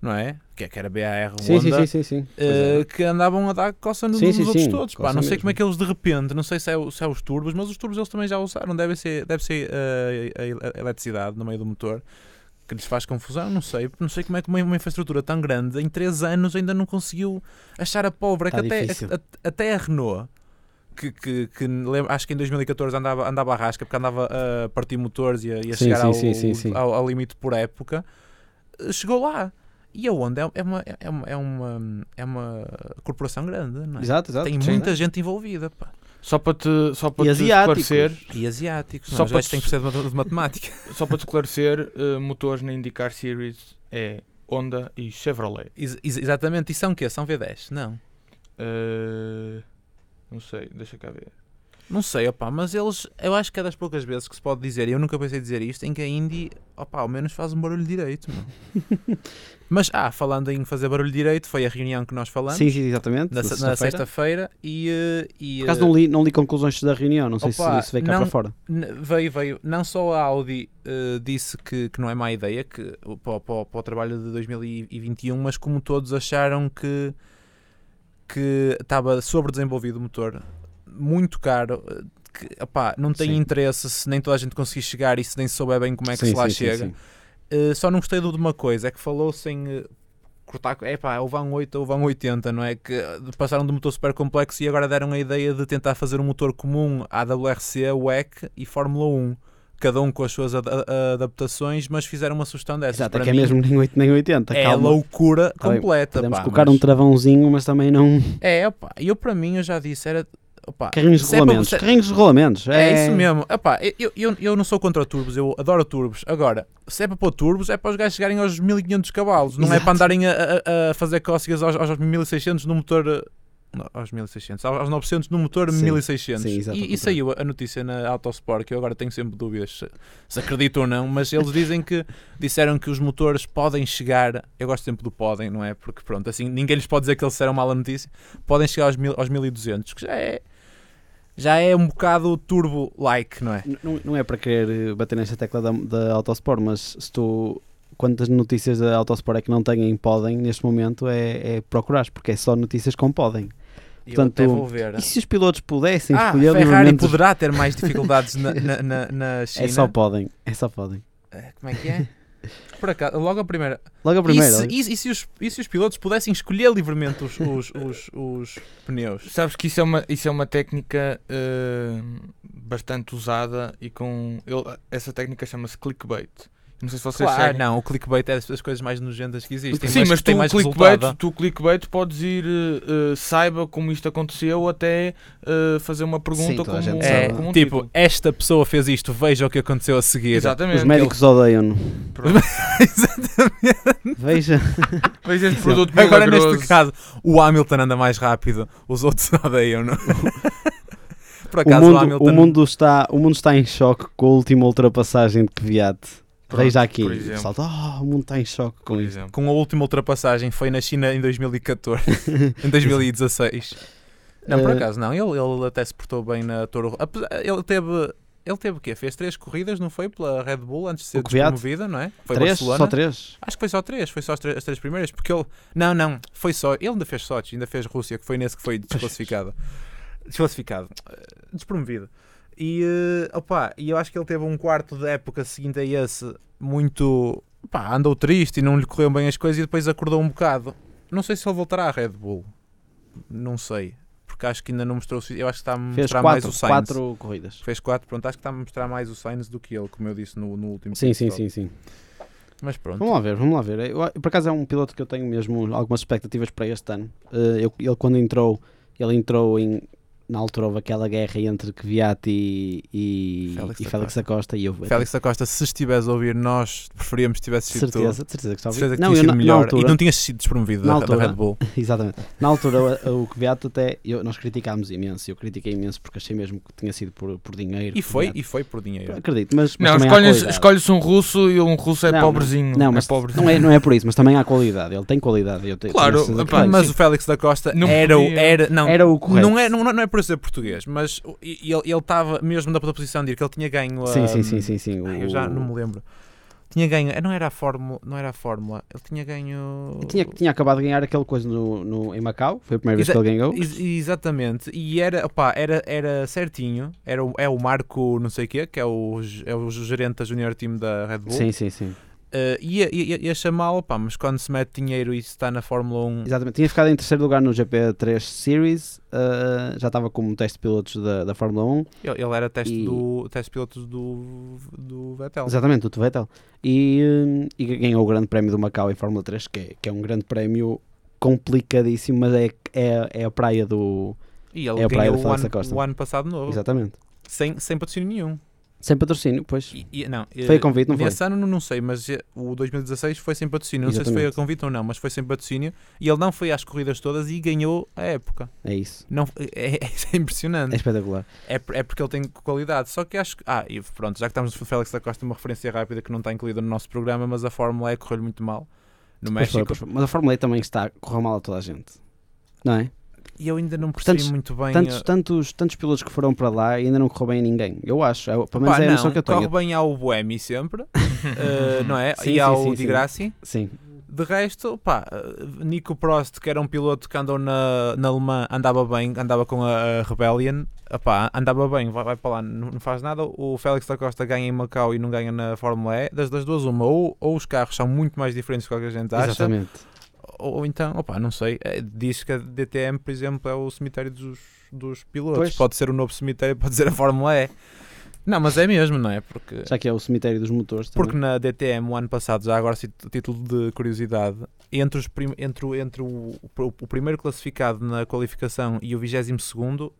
não é? Que, é que era BAR Sim, sim, Honda. sim, sim, sim. Pois eh, é. que andavam a dar coça no, Sim, nos sim, outros sim, todos. Pá, coça não sei mesmo. como é que eles de repente, não sei se é, se é os turbos, mas os turbos eles também já usaram. Deve ser, deve ser eh, a, a eletricidade no meio do motor que lhes faz confusão. Não sei, não sei como é que uma, uma infraestrutura tão grande em 3 anos ainda não conseguiu achar a pólvora. É Tá que até, difícil. a- até a Renault. Que, que, que lembro- acho que em 2014 andava, andava a rasca porque andava a partir motores e a, e a Sim, chegar sim, ao, sim. Ao, ao limite por época, chegou lá. E a Honda é- é uma, é uma, é uma, é uma corporação grande, não é? Exato, exato. Tem muita gente envolvida. Pá. Só para te, só para E te asiáticos. esclarecer, E asiáticos. Só para te- que de, de matemática. só para te esclarecer, eh, motores na IndyCar Series é Honda e Chevrolet. Ex- ex- exatamente. E são o quê? São V10? Não. Eh, não sei, deixa cá ver. Não sei, opá, mas eles, eu acho que é das poucas vezes que se pode dizer, e eu nunca pensei dizer isto, em que a Indy, opá, ao menos faz um barulho direito. mas, ah, falando em fazer barulho direito, foi a reunião que nós falamos, Sim, sim, exatamente. na, na se- na sexta-feira. sexta-feira, e, eh, e Por acaso não li, não li conclusões da reunião, não sei Opa, se isso veio cá não- para fora. Veio, veio. Não só a Audi eh, disse que, que não é má ideia que, para, o- para, para o trabalho de 2021, mas como todos acharam que, que estava sobredesenvolvido o motor, muito caro, eh, que opá, não tem Sim. interesse se nem toda a gente conseguir chegar e se nem souber bem como é que Sim, se lá sim, chega. Eh, só não gostei de uma coisa, é que falou-se em eh, cortar. É pá, ou vão 8 ou vão 80, não é? Que passaram de um motor super complexo e agora deram a ideia de tentar fazer um motor comum à WRC, WEC e Fórmula 1. Cada um com as suas ad- adaptações, mas fizeram uma sugestão dessas. Exato, Para é que é mesmo nem 8 nem 80. É calma. loucura Tá completa. Podemos pá, colocar mas- um travãozinho, mas também não. É, opá, eu para mim, eu já disse, era. Opá, Carrinhos de é para regulamentos. você- Carrinhos de regulamentos. É, É, isso mesmo. Epá, eu, eu, eu não sou contra turbos, eu adoro turbos. Agora, se é para pôr turbos, é para os gajos chegarem aos 1500 cavalos, não é Exato. para andarem a, a- a fazer cócegas aos, aos 1600 no motor. aos 1600, aos aos 900 no motor Sim. 1600. Sim, e, e saiu a notícia na Autosport, que eu agora tenho sempre dúvidas se, se acredito ou não, mas eles dizem que disseram que os motores podem chegar. Eu gosto sempre do podem, não é? Porque pronto, assim ninguém lhes pode dizer que eles disseram mal a notícia. Podem chegar aos, mil, aos 1200, que já é. Já é um bocado turbo-like, não é? Não, não é para querer eh, bater nesta tecla da, da Autosport, mas se tu. Quantas notícias da Autosport é que não têm podem neste momento é, é procurares, porque é só notícias com podem. Eu Portanto, vou ver. E se os pilotos pudessem Ah, escolher Ferrari livremente os- poderá ter mais dificuldades na, na, na, na China. É só podem, é só podem. Eh, Como é que é? Por acaso, logo a primeira. Logo a primeira. e, se, e se- e se os, e se os pilotos pudessem escolher livremente os, os, os, os pneus? Sabes que isso é uma, isso é uma técnica eh, bastante usada e com. ele- essa técnica chama-se clickbait. Não sei se vocês Claro, seguem. não, o clickbait é das coisas mais nojentas que existem. Sim, mas, tem tu, mais clickbait, resultado. tu clickbait podes ir, eh, saiba como isto aconteceu, até eh, fazer uma pergunta Sim, como, gente É, como um tipo, título. esta pessoa fez isto, veja o que aconteceu a seguir. Exatamente. Os médicos odeiam-no. Pronto. Veja. Veja este produto Agora, milagroso. neste caso, o Hamilton anda mais rápido, os outros odeiam, não? Por O acaso, o, mundo, Hamilton. o, mundo está, o mundo está em choque com a última ultrapassagem de Kvyat. Pronto, Veja aqui. exemplo. pessoal, "Oh, o mundo está em choque com Por isto. exemplo. Com a última ultrapassagem foi na China em 2014, em 2016. Não, por Eh, acaso não, ele, ele até se portou bem na Toro. Ele teve. Ele teve o quê? Fez três corridas, não foi? Pela Red Bull antes de ser despromovida, não é? Foi Três? Barcelona. Só três? Acho que foi só três, foi só as três, as três primeiras, porque ele. Não, não, foi só. Ele ainda fez Sochi, ainda fez Rússia, que foi nesse que foi desclassificado. Desclassificado. Eh, Despromovido. E, eh, opa, eu acho que ele teve um quarto da época seguinte a esse muito. Pá, andou triste e não lhe correram bem as coisas e depois acordou um bocado. Não sei se ele voltará à Red Bull. Não sei. Porque acho que ainda não mostrou. Eu acho que está a Fez mostrar mais quatro, o Sainz. quatro corridas. Fez quatro, pronto. Acho que está a mostrar mais o Sainz do que ele, como eu disse no, no último Sim, sim, sim, sim. Mas pronto. Vamos lá ver, vamos lá ver. Eu, por acaso é um piloto que eu tenho mesmo algumas expectativas para este ano. Eh, eu- ele quando entrou, ele entrou em na altura houve aquela guerra entre Kvyat e, e, Félix e da Félix da Costa e eu Félix da Costa, se estivesse a ouvir, nós preferíamos que tivesse sido certeza, de certeza que estava Certeza que não, tinha sido na, na melhor altura, e não tinhas sido despromovido na da, da altura- Red Bull. exatamente, na altura o, Kvyat até, eu, nós criticámos imenso, eu critiquei imenso porque achei mesmo que tinha sido por, por dinheiro. E foi, Kvyat. e foi por dinheiro. Acredito, mas, mas Não, também há escolhe- qualidade. escolhe-se um russo e um russo é Não, pobrezinho. Não, é mas pobrezinho. não, é, não é por isso, mas também há qualidade. Ele tem qualidade. Eu tenho, Claro, mas o Félix da Costa Não era, era, não, era o correto. não, é, não, não é por ser português, mas ele estava mesmo na posição de ir, que ele tinha ganho a. Sim, sim, sim, sim, sim. O- eu já não me lembro. Tinha ganho, não era a Fórmula, não era a Fórmula, ele tinha ganho. Tinha, tinha acabado de ganhar aquela coisa no, no, em Macau, foi a primeira vez Exa- que ele ganhou. Ex- exatamente, e era, opá, era, era certinho, era o, é o Marco não sei o quê, que é o, é o gerente da Junior Team da Red Bull, Sim, sim, sim. Eh, ia, ia, ia chamá-lo, pá, mas quando se mete dinheiro e se está na Fórmula 1, Exatamente. Tinha ficado em terceiro lugar no GP3 Series, uh, já estava como teste pilotos da, da Fórmula 1. ele, ele era teste, E- do, teste de pilotos do, do Vettel. Exatamente, do Vettel. E, hum, e ganhou o Grande Prémio do Macau em Fórmula 3, que é, que é um grande prémio complicadíssimo, mas é, é, é a praia do. E ele É a praia do o Félix da Costa. o ano passado novo, Exatamente. sem, sem patrocínio nenhum. Sem patrocínio, pois. E- e- não, Foi eh, a convite, não foi? Nesse ano não, não sei, mas eh, o 2016 foi sem patrocínio. Não sei se foi a convite ou não, mas foi sem patrocínio. E ele não foi às corridas todas e ganhou a época. É isso. Não, é, é- é impressionante. É espetacular. É, é porque ele tem qualidade. Só que acho que. Ah, e pronto, já que estamos no Félix da Costa, uma referência rápida que não está incluída no nosso programa, mas a Fórmula E correu-lhe muito mal no foi, México. foi. Mas a Fórmula E também está a correr mal a toda a gente. Não é? E eu ainda não percebi Tantos- muito bem. Tantos, eh, tantos, tantos pilotos que foram para lá e ainda não correu bem a ninguém. Eu acho. É, pelo pá, menos é a noção que eu tenho. corre bem ao Buemi sempre, eh, não é? Sim, e sim, ao sim, Di. Grassi. Sim. De resto, pá, eh, Nico Prost, que era um piloto que andou na, na Alemã, andava bem, andava com a, a Rebellion, Epá, andava bem, vai, vai para lá, não, não faz nada. O Félix da Costa ganha em Macau e não ganha na Fórmula E. Das, das duas, uma, ou, ou os carros são muito mais diferentes do que a gente acha, Exatamente. Ou, então, opá, não sei. eh, Diz que a DTM, por exemplo, é o cemitério dos, dos pilotos. Pois. Pode ser o novo cemitério, pode ser a Fórmula E. Não, mas é mesmo, não é? Porque. Já que é o cemitério dos motores também. Porque na DTM o ano passado, já agora título de curiosidade, entre, os prim- entre, o, entre o, o, o primeiro classificado na qualificação e o 22 segundo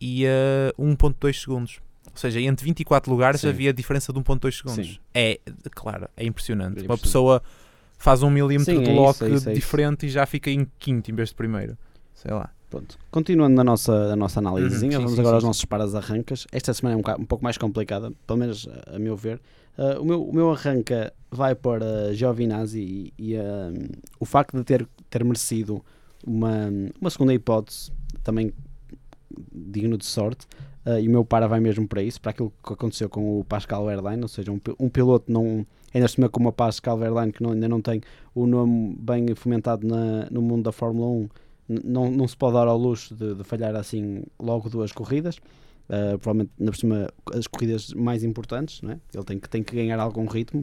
ia 1.2 segundos. Ou seja, entre 24 lugares Sim. havia diferença de 1.2 segundos. Sim. É, claro, é impressionante. É Uma impressionante. pessoa faz um milímetro Sim, de é lock isso, é isso, é isso. diferente e já fica em quinto em vez de primeiro. Sei lá. Pronto. Continuando na nossa, na nossa análisezinha, Uhum, vamos sim, agora sim, aos sim. nossos paras arrancas. Esta semana é um, um pouco mais complicada, pelo menos a, a meu ver. Ah, o, meu, o meu arranca vai para Giovinazzi e, e, ah, o facto de ter, ter merecido uma, uma segunda hipótese, também digno de sorte, ah, e o meu para vai mesmo para isso, para aquilo que aconteceu com o Pascal Wehrlein, ou seja, um, um piloto não, ainda se como o Pascal Wehrlein, que não- ainda não tem o nome bem fomentado na- no mundo da Fórmula 1, n- não, não se pode dar ao luxo de, de falhar assim logo duas corridas. Uh, provavelmente, na por cima, as corridas mais importantes, não é? ele tem que, tem que ganhar algum ritmo.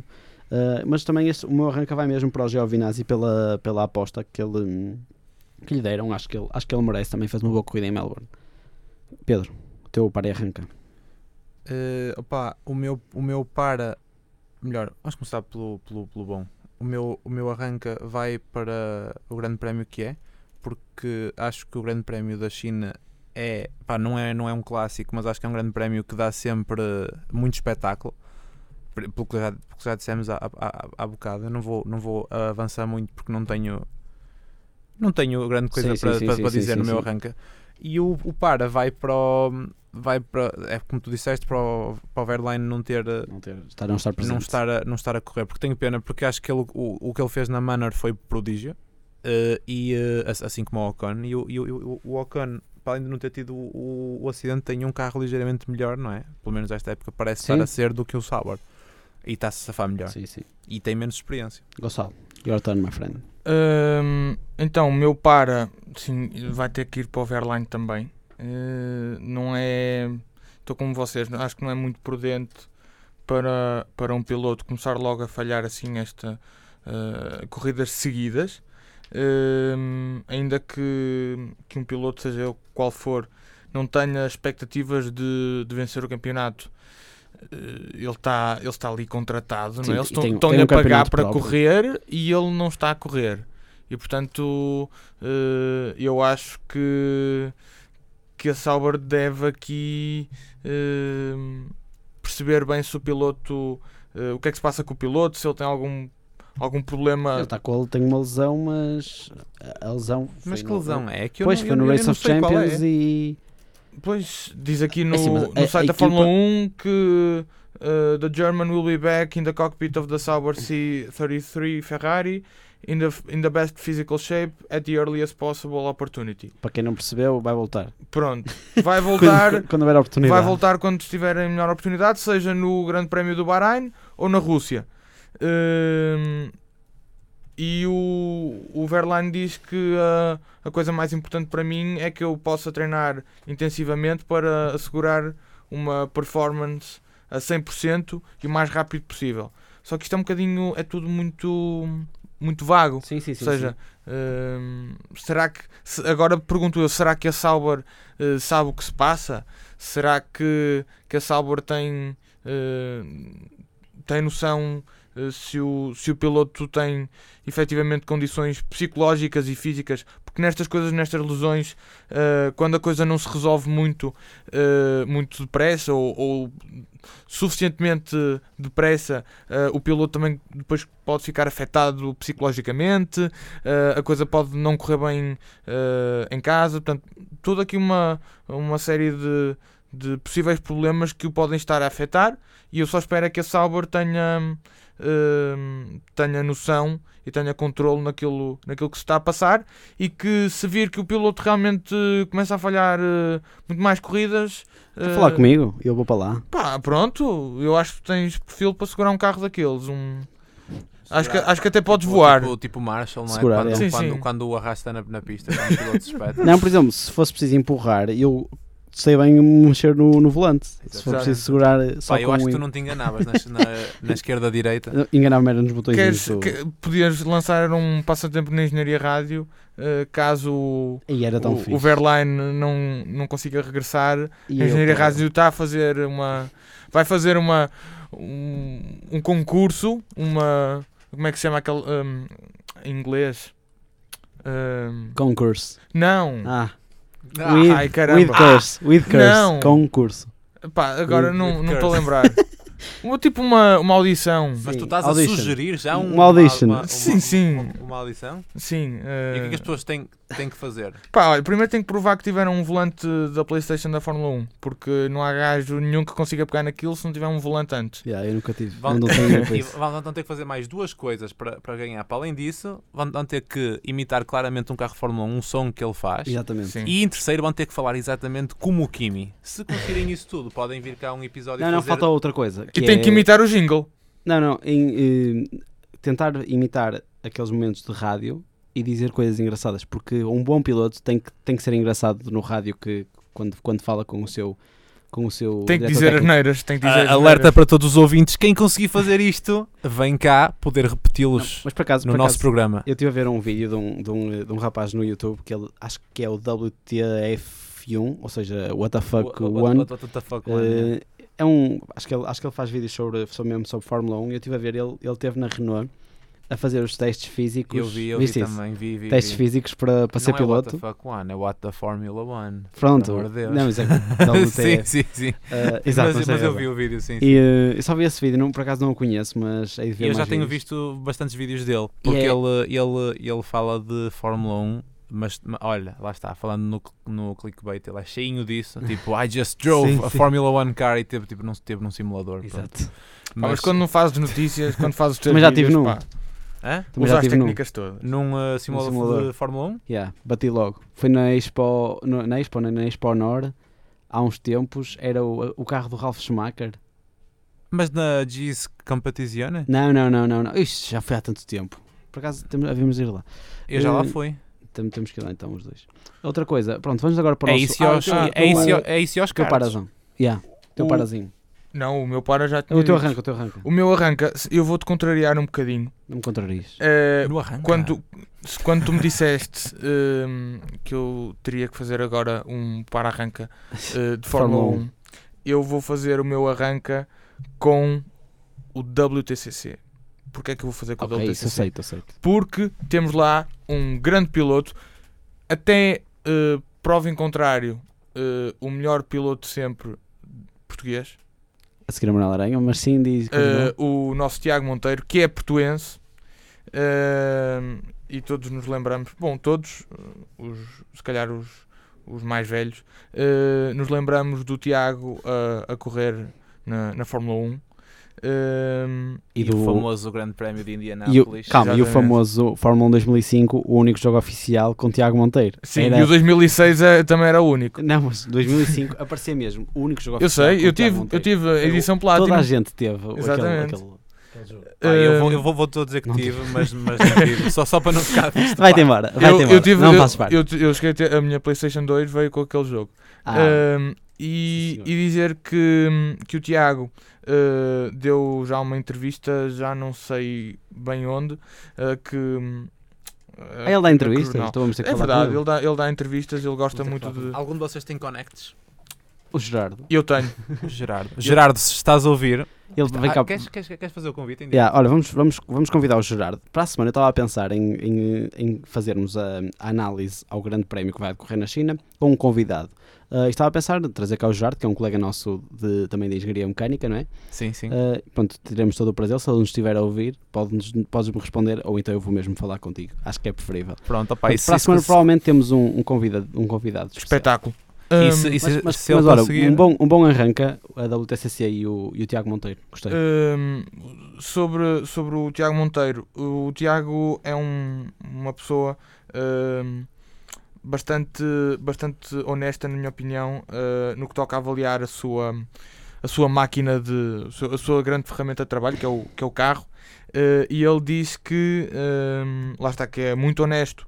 Uh, mas também este- o meu arranca vai mesmo para o Giovinazzi pela, pela aposta que, ele, que lhe deram. Acho que, ele, acho que ele merece. Também fez uma boa corrida em Melbourne. Pedro, teu para e arranca. Eh, opa, o meu, o meu para. Melhor, vamos começar pelo, pelo, pelo bom. O meu, o meu arranca vai para o Grande Prémio que é, porque acho que o Grande Prémio da China é, pá, não é, não é um clássico, mas acho que é um Grande Prémio que dá sempre muito espetáculo. Pelo que já, pelo que já dissemos há, há, há bocado, eu não vou, não vou avançar muito porque não tenho não tenho grande coisa Sim, para, sim, para, sim, para dizer no meu arranca. E o, o para vai para o, vai para, é como tu disseste, para o, para o Verline não ter eh, Não, ter, estar, não estar presente. não estar, a, não estar a correr, porque tenho pena, porque acho que ele, o, o que ele fez na Manor foi prodígio, eh, e, ass- assim como o Ocon, e o, e o, Ocon, para além de não ter tido o, o, acidente, tem um carro ligeiramente melhor, não é? Pelo menos esta época parece Sim. estar a ser do que o Sauber, e está-se a safar melhor, Sim, sim. e tem menos experiência. Gonçalo, your turn, my friend. Hum, então, o meu para, sim, vai ter que ir para o Verline também. Uh, não é. Estou como vocês, acho que não é muito prudente para, para um piloto começar logo a falhar assim esta uh, corridas seguidas. Hum, ainda que, que um piloto, seja ele qual for, não tenha expectativas de, de vencer o campeonato. uh, Ele está ele está ali contratado, Sim, não é? Eles estão-lhe um a pagar para próprio. correr e ele não está a correr. E portanto, eh, eu acho que, que a Sauber deve aqui eh, perceber bem se o piloto eh, o que é que se passa com o piloto, se ele tem algum algum problema. Ele está com ele tem uma lesão, mas a lesão. Mas que no- lesão é? Que eu Pois não, foi no eu Race of é. Champions e. Pois diz aqui no, assim, mas no a- a site da equipa- Fórmula 1 que uh, the German will be back in the cockpit of the Sauber C33 Ferrari in the, in the best physical shape at the earliest possible opportunity. Para quem não percebeu, vai voltar. Pronto, vai voltar, Quando, quando houver a oportunidade. vai voltar quando estiver em melhor oportunidade, seja no Grande Prémio do Bahrein ou na Rússia. Hum, e o, o Verlaine diz que uh, a coisa mais importante para mim é que eu possa treinar intensivamente para assegurar uma performance a 100% e o mais rápido possível. Só que isto é um bocadinho, é tudo muito, muito vago. Sim, sim, sim. Ou seja, hum, será que agora pergunto eu, será que a Sauber eh, sabe o que se passa? Será que, que a Sauber tem, eh, tem noção eh, se, o, se o piloto tem efetivamente condições psicológicas e físicas? Nestas coisas, nestas lesões, eh, quando a coisa não se resolve muito, eh, muito depressa ou, ou suficientemente depressa, eh, o piloto também depois pode ficar afetado psicologicamente, a coisa pode não correr bem em casa, portanto, toda aqui uma, uma série de, de possíveis problemas que o podem estar a afetar e eu só espero é que a Sauber tenha, eh, tenha noção e tenha controle naquilo, naquilo que se está a passar e que se vir que o piloto realmente começa a falhar eh, muito mais corridas Quer falar eh, comigo? Eu vou para lá. Pá, pronto, eu acho que tens perfil para segurar um carro daqueles. Um... Acho, que, acho que até podes Tipo- voar. Tipo, tipo Marshall, não é? Segurar, quando, é. Sim, quando, sim. quando o arrasta na, na pista, quando o piloto se espeta. Não, por exemplo, se fosse preciso empurrar, eu sei bem mexer no, no volante. Se for Exato. preciso segurar só Pá, eu acho o que tu não te enganavas na, na esquerda-direita. Enganava-me era nos botões. Queres, do... que- podias lançar um passatempo na engenharia rádio eh, caso o, E era tão o, fixe. o Verline não, não consiga regressar. E a eu, engenharia pá, rádio está a fazer uma. Vai fazer uma. Um, um concurso, uma. Como é que se chama aquele. um, em inglês? Um, Concurso. não! Ah, with, ai, caramba. with curse. With curse. Não. Concurso. Pá, agora With- não with estou a curse. lembrar. Uma- tipo uma, uma audição. Mas tu estás audition. a sugerir já um, Uma audition. Uma, uma, Sim, sim. Uma, uma audição? Sim. E o eh, que é que as pessoas têm, têm que fazer? Pá, olha, primeiro tenho que provar que tiveram um volante da Playstation da Fórmula 1. Porque não há gajo nenhum que consiga pegar naquilo se não tiver um volante antes. Yeah, eu nunca tive. Vão, Não e vão, vão ter que fazer mais duas coisas para, para ganhar. Para além disso, vão, vão ter que imitar claramente um carro de Fórmula 1, um som que ele faz. Exatamente. Sim. E em terceiro vão ter que falar exatamente como o Kimi. Se conseguirem isso tudo, podem vir cá um episódio Não, não, fazer... falta outra coisa. E tem é- que imitar o jingle. Não, não. em, eh, tentar imitar aqueles momentos de rádio e dizer coisas engraçadas. Porque um bom piloto tem que, tem que ser engraçado no rádio que, quando, quando fala com o seu. Com o seu Tem que dizer as neiras. Tem que dizer Ah, as alerta neiras. para todos os ouvintes. Quem conseguir fazer isto, vem cá poder repeti-los Mas por acaso, no por nosso acaso programa. eu estive a ver um vídeo de um, de, um, de um rapaz no YouTube que ele acho que é o WTF1, ou seja, What the Fuck What- what- One. what- what the fuck one, yeah. É um, acho que ele, acho que ele faz vídeos sobre, sobre mesmo sobre Fórmula 1 e eu estive a ver, ele, ele teve na Renault a fazer os testes físicos. Eu vi, eu vi também, vi, vi. Testes vi. físicos para, para ser não é What piloto. the fuck one, é What the Formula One. Pronto, de Deus. não, é WTF. sim, sim, sim. Eh, exato, mas, mas eu vi o vídeo, sim. E eh, eu só vi esse vídeo, não, por acaso não o conheço, mas hei de ver E eu já mais tenho vídeos. visto bastantes vídeos dele, porque é- ele, ele, ele fala de Fórmula 1, mas ma- olha, lá está, falando no, no clickbait, ele é cheinho disso, tipo, I just drove Sim, a sim. Formula 1 car e teve, tipo, num, teve num simulador. Exato. Pá, mas quando não fazes notícias, quando fazes os teus Mas já tive num. pá, Hã? Também usa as num. técnicas todas. Num uh, simulador, simulador. de Fórmula 1? Yeah, bati logo. Foi na Expo, no- na Expo, na, na Expo Nord, há uns tempos, era o, o carro do Ralf Schumacher. Mas na G's Competizione? Não, não, não, não, não. Ixi, já foi há tanto tempo. Por acaso temos, havíamos de ir lá. Eu já lá Eh, fui. Tem- Temos que ir lá então os dois. Outra coisa, pronto, vamos agora para o É nosso... isso, aos- Ah, é isso, e o é isso e aos teu carros. parazão. Yeah, teu O- parazinho. Não, o meu para já O tinha teu dito. arranca, o teu arranca. O meu arranca, eu vou-te contrariar um bocadinho. Não me contrarias. Eh, No arranque. quando, quando tu me disseste ehm, que eu teria que fazer agora um para-arranca eh, de Fórmula Fórmula 1, eu vou fazer o meu arranca com o WTCC. Porquê é que eu vou fazer com o Ok, isso WTCC? aceito, aceito. Porque temos lá um grande piloto, até eh, prova em contrário, eh, o melhor piloto sempre português, A seguir a Manuel Aranha, mas sim diz. eh, o nosso Tiago Monteiro, que é portuense, e todos nos lembramos, bom, todos, os, se calhar os, os mais velhos, nos lembramos do Tiago a, a correr na, na Fórmula 1. Eh, e E, do o famoso Grande Prémio de e o, Indianápolis. calma, e o Exatamente. famoso Fórmula 1 2005, o único jogo oficial com Tiago Monteiro. sim, Era- e o 2006 é- também era o único. Não, mas 2005 aparecia mesmo, o único jogo Eu oficial. sei, com eu tive, eu tive a edição Toda a gente teve aquele, Exatamente. aquele, aquele jogo. Pá, eu vou, eu vou, vou dizer que Não tive, mas, mas não tive. Só, só para não ficar visto. Vai-te embora, eu, embora. eu tive, não eu, parte. eu, eu cheguei a ter, a minha PlayStation 2 veio com aquele jogo. Ah, Ahm, e, e dizer que, que o Tiago ah, deu já uma entrevista, já não sei bem onde, ah, que. Ah, ele dá entrevistas, então que É falar verdade, ele dá, ele dá entrevistas, ele gosta muito de. Algum de vocês tem connects? O Gerardo. Eu tenho. Gerardo. Gerardo, se estás a ouvir. Ele vem Ah, cá. queres, queres, queres fazer o convite? Yeah, olha, vamos, vamos, vamos convidar o Gerardo. Para a semana eu estava a pensar em, em, em fazermos a, a análise ao grande prémio que vai decorrer na China com um convidado. Ah, estava a pensar em trazer cá o Gerardo, que é um colega nosso de, também de Engenharia Mecânica, não é? Sim, sim. Ah, pronto, teremos todo o prazer. Se ele nos estiver a ouvir, podes- podes-me responder ou então eu vou mesmo falar contigo. Acho que é preferível. Pronto, Portanto, isso, para a semana isso- provavelmente temos um, um convidado, um convidado especial. Isso- isso- Mas, mas, se ele mas olha, conseguir- um bom, um bom arranca a WTCC e o, e o Tiago Monteiro. Gostei. Hum, sobre, sobre o Tiago Monteiro, o Tiago é um- uma pessoa hum, bastante, bastante honesta, na minha opinião, uh, no que toca a avaliar a sua, a sua máquina de. a sua- grande ferramenta de trabalho, que é o, que é o carro. Uh, e ele diz que, lá está, que é muito honesto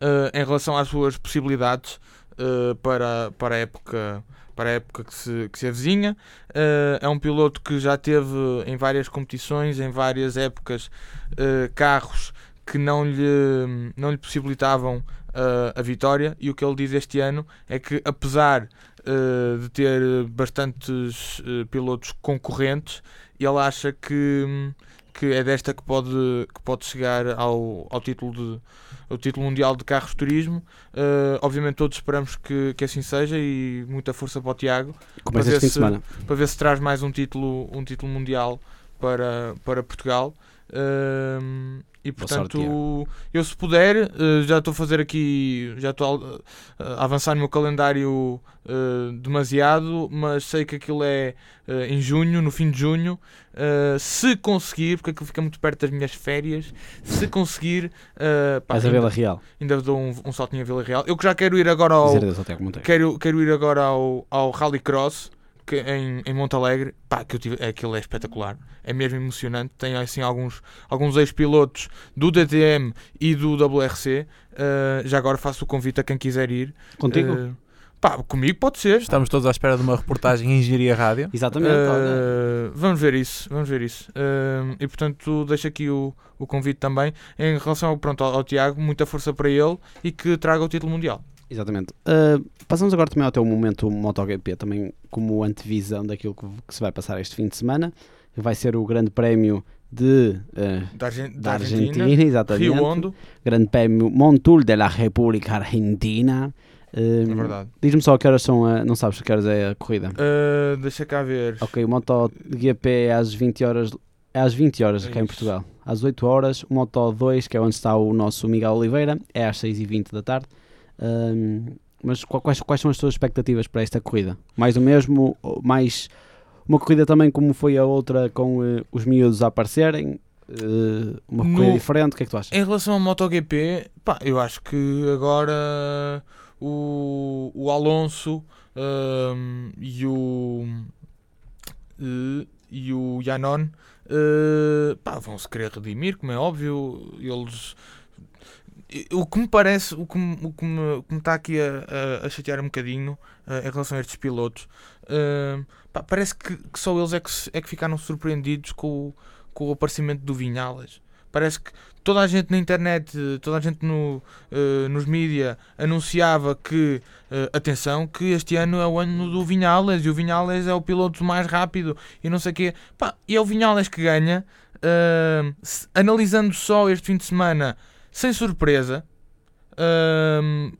uh, em relação às suas possibilidades uh, para, para a época. Para a época que se, que se avizinha, Uh, é um piloto que já teve em várias competições, em várias épocas, uh, carros que não lhe, não lhe possibilitavam uh, a vitória. E o que ele diz este ano é que, apesar de ter bastantes pilotos concorrentes, ele acha que, que é desta que pode, que pode chegar ao, ao título de ao título mundial de carros de turismo. Uh, obviamente todos esperamos que, que assim seja e muita força para o Tiago para ver semana. para ver se traz mais um título, um título mundial para, para Portugal. Ahm, e portanto, eu se puder, eh, já estou a fazer aqui, já estou a, a avançar no meu calendário eh, demasiado, mas sei que aquilo é eh, em junho, no fim de junho. Eh, se conseguir, porque aquilo fica muito perto das minhas férias, se conseguir, eh, pá, Vais a Vila Real. ainda dou um, um saltinho a Vila Real. Eu que já quero ir agora ao. Quero, quero ir agora ao, ao Rallycross que, em, em Montalegre. Pá, que eu tive, aquilo é espetacular. É mesmo emocionante. Tem assim alguns, alguns ex-pilotos do DTM e do WRC. Uh, já agora faço o convite a quem quiser ir. Contigo? Uh, pá, comigo pode ser. Estamos todos à espera de uma reportagem em Engenharia Rádio. Exatamente. Uh, vamos ver isso, vamos ver isso. Uh, e portanto, deixo aqui o, o convite também em relação pronto, ao, ao Tiago, muita força para ele e que traga o título mundial. Exatamente. Uh, passamos agora também ao teu momento MotoGP, também como antevisão daquilo que, que se vai passar este fim de semana. Vai ser o grande prémio de, uh, Da, Argen- da Argentina, Argentina, exatamente. Rio Hondo, Grande prémio Montul de la República Argentina. Uh, é verdade. Diz-me só que horas são, a, não sabes que horas é a corrida? Uh, deixa cá ver. Ok, o MotoGP é às 20 horas, é às 20 horas É cá em. Portugal. Às 8 horas, o Moto 2, que é onde está o nosso Miguel Oliveira, é às 6h20 da tarde. Um, mas qu- quais, quais são as tuas expectativas para esta corrida? Mais do mesmo? Mais uma corrida também como foi a outra com eh, os miúdos a aparecerem? Eh, uma No- corrida diferente? O que é que tu achas? Em relação ao MotoGP, pá, eu acho que agora o, o Alonso um, e o eh, e o Yanon eh, pá, vão se querer redimir, como é óbvio. Eles o que me parece, o que me, o que me, o que me está aqui a, a, a chatear um bocadinho eh, em relação a estes pilotos, eh, pá, parece que, que só eles é que, é que ficaram surpreendidos com o, com o aparecimento do Vinhales. Parece que toda a gente na internet, toda a gente no, eh, nos mídia anunciava que, eh, atenção, que este ano é o ano do Vinhales e o Vinhales é o piloto mais rápido e não sei o quê. Pá, e é o Vinhales que ganha. se- analisando só este fim de semana, sem surpresa, Ahm,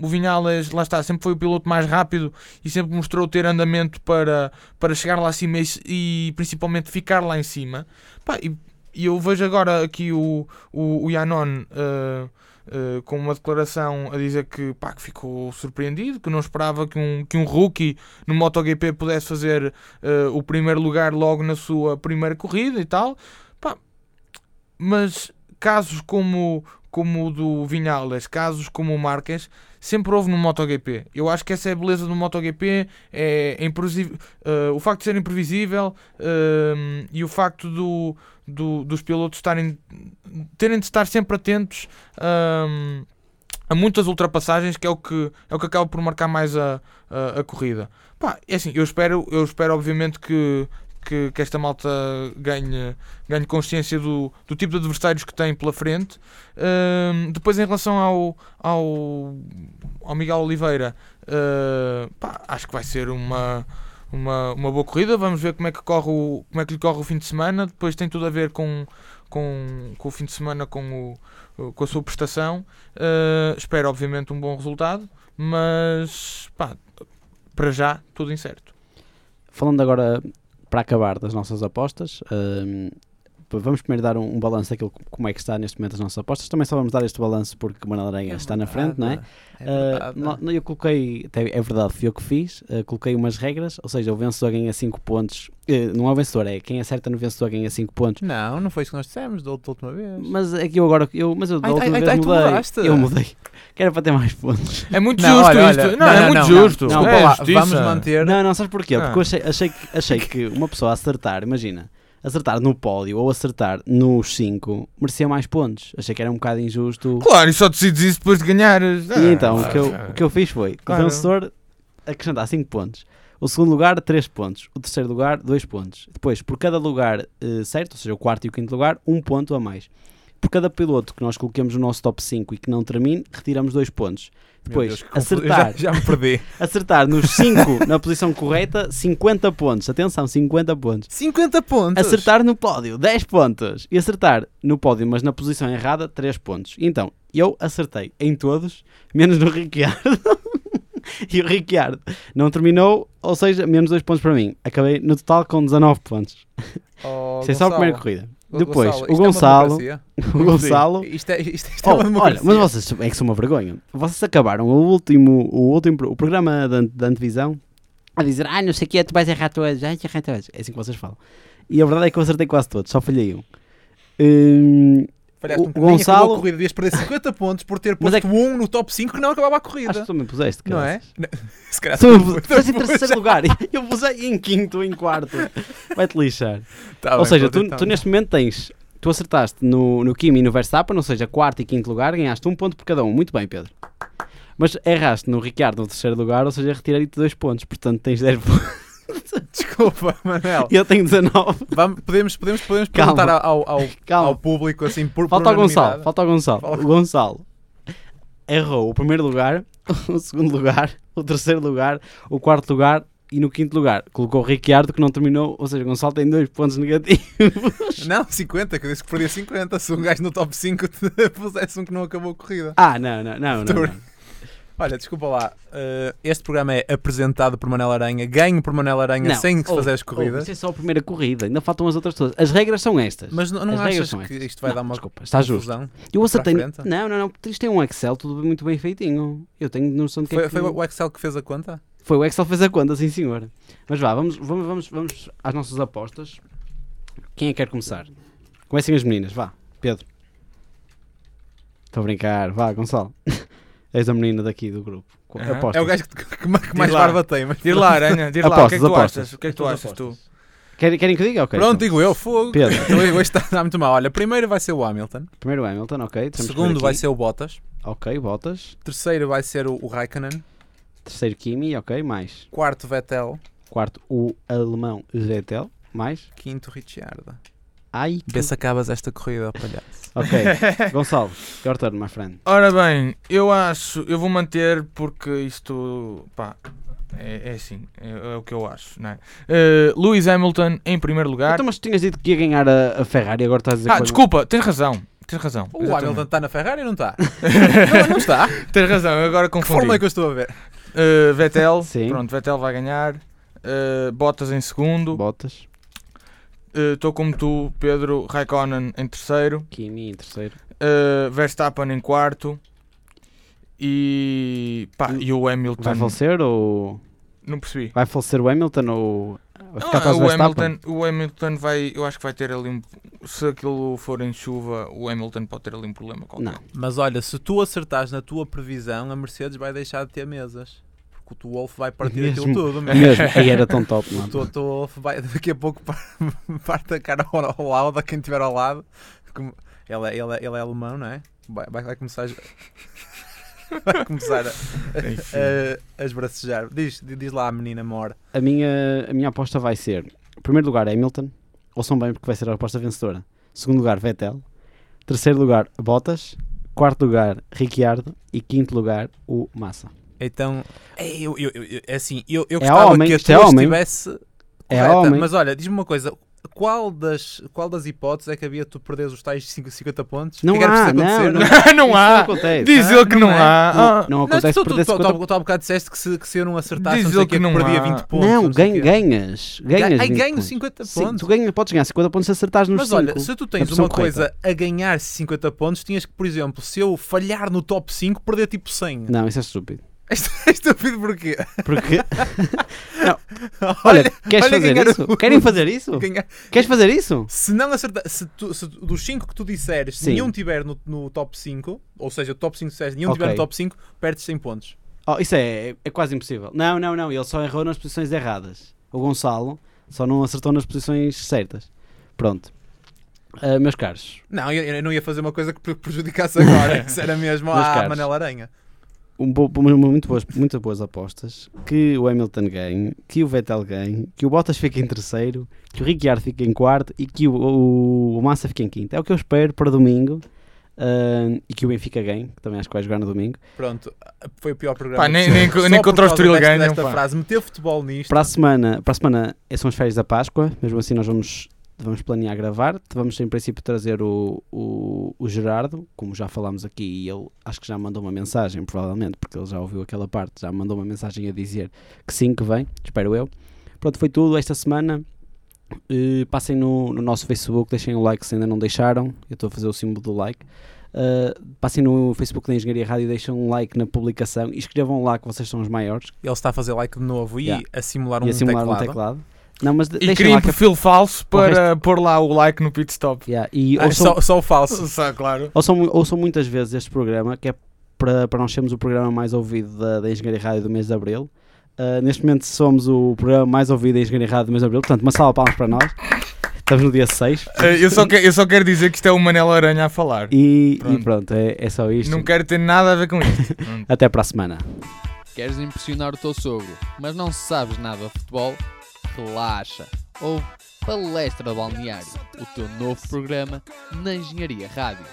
o Vinhales, lá está, sempre foi o piloto mais rápido e sempre mostrou ter andamento para, para chegar lá acima e, e principalmente ficar lá em cima. Pá, e, e eu vejo agora aqui o, o, o Yanon uh, uh, com uma declaração a dizer que, pá, que ficou surpreendido, que não esperava que um, que um rookie no MotoGP pudesse fazer uh, o primeiro lugar logo na sua primeira corrida e tal. Pá, mas casos como, como o do Vinhales, casos como o Marques, sempre houve no MotoGP. Eu acho que essa é a beleza do MotoGP, é uh, o facto de ser imprevisível uh, e o facto do, do, dos pilotos estarem, terem de estar sempre atentos uh, a muitas ultrapassagens, que é o que, é o que acaba por marcar mais a, a, a corrida. Pá, é assim, eu espero, eu espero obviamente que que, que, esta malta ganhe, ganhe consciência do, do tipo de adversários que tem pela frente. Depois, em relação ao, ao, ao Miguel Oliveira, uh, pá, acho que vai ser uma, uma, uma boa corrida. Vamos ver como é, que corre o, como é que lhe corre o fim de semana. Depois tem tudo a ver com, com, com o fim de semana, com, o, com a sua prestação. Uh, espero, obviamente, um bom resultado, mas pá, para já, tudo incerto. Falando agora para acabar das nossas apostas, um, vamos primeiro dar um, um balanço daquilo como é que está neste momento as nossas apostas. Também só vamos dar este balanço porque o Manuel Aranha é está na frente, não é? É verdade. Uh, eu coloquei, é verdade, fui eu que fiz, uh, coloquei umas regras, ou seja, o vencedor ganha 5 pontos. Uh, não é o vencedor, é quem acerta no vencedor ganha 5 pontos. Não, não foi isso que nós dissemos da última vez. Mas é que eu agora, eu, mas eu da Ai, última ai, vez ai, mudei. Eu mudei. Que era para ter mais pontos. É muito Não, justo olha, isto. olha, não, não, é não, muito não, justo. não, é Desculpa lá, justiça. vamos manter. Não, não, sabes porquê? Ah. Porque eu achei, achei, que, achei que uma pessoa a acertar, imagina, acertar no pódio ou acertar nos 5 merecia mais pontos. Achei que era um bocado injusto. Claro, e só decides isso depois de ganhar. E então, o que, eu, o que eu fiz foi Claro. o vencedor acrescentar 5 pontos. O segundo lugar, 3 pontos. O terceiro lugar, 2 pontos. Depois, por cada lugar eh, certo, ou seja, o quarto e o quinto lugar, 1 um ponto a mais. Por cada piloto que nós coloquemos no nosso top 5 e que não termine, retiramos 2 pontos. Depois, Deus, acertar, Já, já me perdi. acertar nos 5 na posição correta, 50 pontos. Atenção, 50 pontos. 50 pontos. Acertar no pódio, 10 pontos. E acertar no pódio, mas na posição errada, 3 pontos. Então, eu acertei em todos, menos no Ricciardo. e o Ricciardo não terminou, ou seja, menos 2 pontos para mim. Acabei no total com 19 pontos. Oh, Isso é só a primeira corrida. Depois, Gonçalo, o é Gonçalo, democracia? o Gonçalo Isto é, isto, isto é Oh, olha, mas vocês é que são uma vergonha. Vocês acabaram o último, o último o programa da, da antevisão a dizer, ah, não sei o que, tu vais errar todos, ai, errar todos. É assim que vocês falam. E a verdade é que eu acertei quase todos, só falhei um. Hum, Falhaste o um Gonçalo- a corrida, devias perder 50 pontos por ter Mas posto é um no top 5 que não acabava a acho corrida. que tu me puseste, Não é? caraças. Se calhar Tu tu- puseste em tu- terceiro lugar. Eu pusei em quinto, em quarto. Vai-te lixar. Tá ou bem, seja, tu, então. tu neste momento tens. Tu acertaste no, no Kimi e no Verstappen, ou seja, quarto e quinto lugar, ganhaste um ponto por cada um. Muito bem, Pedro. Mas erraste no Ricardo no terceiro lugar, ou seja, retirei-te dois pontos, portanto tens 10 pontos. Desculpa, Manel. Eu tenho 19. Vamos, podemos, podemos, podemos Calma. perguntar ao, ao, Calma. ao público assim por Falta o Gonçalo, falta o Gonçalo. Fala. O Gonçalo errou o primeiro lugar, o segundo lugar, o terceiro lugar, o quarto lugar e no quinto lugar colocou o Ricciardo que não terminou, ou seja, o Gonçalo tem dois pontos negativos. Não, 50, que eu disse que perdia 50. Se um gajo no top 5 te pusesse um que não acabou a corrida. Ah, não, não, não, não. Olha, desculpa lá. eh, este programa é apresentado por Manel Aranha, ganho por Manel Aranha Não. sem se Oh, fazer as corridas. isso é só a primeira corrida, ainda faltam as outras todas. As regras são estas. Mas não, não achas são que estas. isto vai Não, dar uma Desculpa, está justo. Eu acertei. Não, não, não. Isto tem um Excel, tudo muito bem feitinho. Eu tenho noção de que é Foi, que- foi o Excel que fez a conta? Foi o Excel que fez a conta, sim senhor. Mas vá, vamos, vamos, vamos, vamos às nossas apostas. Quem é que quer começar? Comecem as meninas, vá. Pedro. Estou a brincar, vá, Gonçalo. És a menina daqui do grupo. Apostas. É o gajo que, que- que mais barba tem. Mas Diz lá, Aranha, diz lá, o que é que tu apostas. achas? O que é que tu achas tu? Querem, querem que eu diga? Ok. Pronto, então. digo eu, fogo. Pedro. Hoje está, está muito mal. Olha, primeiro vai ser o Hamilton. Primeiro o Hamilton, ok. Segundo vai ser o Bottas. Ok, Bottas. Terceiro vai ser o, o Raikkonen. Terceiro Kimi, ok, mais. Quarto Vettel. Quarto o alemão Vettel, mais. Quinto Ricciardo. Ai, Vê se acabas esta corrida, palhaço. Ok. Gonçalo, your turn, my friend. Ora bem, eu acho, eu vou manter porque isto, pá, é, é assim, é, é o que eu acho, não é? Eh, Lewis Hamilton em primeiro lugar. Então, mas tu tinhas dito que ia ganhar a, a Ferrari, agora estás a dizer Ah, que desculpa, tens razão. Tens razão. O exatamente. Hamilton está na Ferrari ou não está? não, não está. Tens razão, eu agora Que confundi. forma é que eu estou a ver? Uh, Vettel, Sim. pronto, Vettel vai ganhar. Uh, Bottas em segundo. Botas. Estou como tu, Pedro Raikkonen em terceiro. Kimi em terceiro. Uh, Verstappen em quarto. E. Pá, e o Hamilton. Vai falecer ou. Não percebi. Vai falecer o Hamilton ou. Atrás do o? Hamilton, o Hamilton vai. Eu acho que vai ter ali um. Se aquilo for em chuva, o Hamilton pode ter ali um problema qualquer. Não. Mas olha, se tu acertares na tua previsão, a Mercedes vai deixar de ter mesas. Porque o Wolf vai partir Mesmo. aquilo tudo. Mesmo. Aí era tão top, O mano. teu Wolf vai daqui a pouco par- parte a cara ao, ao lado, a quem estiver ao lado. Como- Ele, é- ele, é- ele é alemão, não é? Vai, vai, vai começar a. Vai começar a, a, a esbracejar. Diz, diz lá a menina mora. A minha, a minha aposta vai ser: em primeiro lugar, Hamilton. Ouçam bem, porque vai ser a aposta vencedora. Segundo lugar, Vettel. Terceiro lugar, Bottas. Quarto lugar, Ricciardo. E quinto lugar, o Massa. Então, é, eu, eu, eu- é assim, eu, eu É gostava homem, que a é tua homem. estivesse É homem. Mas olha, diz-me uma coisa. Qual das, qual das hipóteses é que havia tu perderes os tais 5 50 pontos? Não que é que há, preciso não, acontecer? não Isso há. acontece. Diz Ah, ele que não não, é. há. Ah, Não Não, acontece tu, perder tu, 50 tu, tu há bocado disseste que se, que se eu não acertasse, Diz não sei quê, que não perdia há. 20 pontos. Não, não ganho, ganhas. Ganhas Ai, 20 ganho pontos. 50 Sim, pontos. tu ganhas, podes ganhar 50 pontos se acertares nos Mas 5. olha, se tu tens uma correta. coisa a ganhar 50 pontos, tinhas que, por exemplo, se eu falhar no top 5, perder tipo 100. Não, isso é estúpido. É estúpido porquê? Porque. não. Olha, queres olha fazer isso? o- Querem fazer isso? Ganhar- Queres fazer isso? Se não acertar, se, tu- se dos 5 que tu disseres, Sim. nenhum tiver no, no top 5, ou seja, o top 5 disseres, nenhum Ok. tiver no top 5, perdes 100 pontos. Oh, isso é, é quase impossível. Não, não, não. Ele só errou nas posições erradas. O Gonçalo só não acertou nas posições certas. Pronto. Ah, meus caros, Não, eu, eu não ia fazer uma coisa que pre- prejudicasse agora. Isso era mesmo a. Manela Aranha. Um bo- muito, boas, muito boas apostas. Que o Hamilton ganhe, que o Vettel ganhe, que o Bottas fique em terceiro, que o Ricciardo fique em quarto e que o, o, o Massa fique em quinto. É o que eu espero para domingo. Ah, e que o Benfica ganhe, que também acho que vai jogar no domingo. Pronto, foi o pior programa. Pá, nem- nem Só nem por contra o Estoril ganham, frase, meter futebol nisto. Para a semana, para a semana é- são as férias da Páscoa, mesmo assim nós vamos, vamos planear gravar. Vamos em princípio trazer o, o, o Gerardo, como já falámos aqui, e ele acho que já mandou uma mensagem, provavelmente, porque ele já ouviu aquela parte, já mandou uma mensagem a dizer que sim, que vem, espero eu. Pronto, foi tudo esta semana. Eh, passem no, no nosso Facebook, deixem o like se ainda não deixaram. Eu estou a fazer o símbolo do like. Eh, passem no Facebook da Engenharia Rádio e deixem um like na publicação e escrevam lá que vocês são os maiores Ele está a fazer like de novo e Yeah. a simular e um a simular teclado. um teclado. Não, mas E cria um que perfil falso o resto- para pôr lá o like no pit stop. Yeah, e Ah, ouçam, só, só o falso. Só, claro. ouçam, ouçam muitas vezes este programa, que é para, para nós sermos o programa mais ouvido da, da Engenharia Rádio do mês de Abril. Uh, neste momento somos o programa mais ouvido da Engenharia Rádio do mês de Abril, portanto, uma salva de palmas para nós. Estamos no dia 6 Eh, Eu só, quero, eu só quero dizer que isto é o Manela Aranha a falar. e, e Pronto. pronto, é, é só isto. Não quero ter nada a ver com isto. Pronto. Até para a semana. Queres impressionar o teu sogro, mas não sabes nada de futebol? Relaxa. Ouve Palestra Balneário, o teu novo programa na Engenharia Rádio.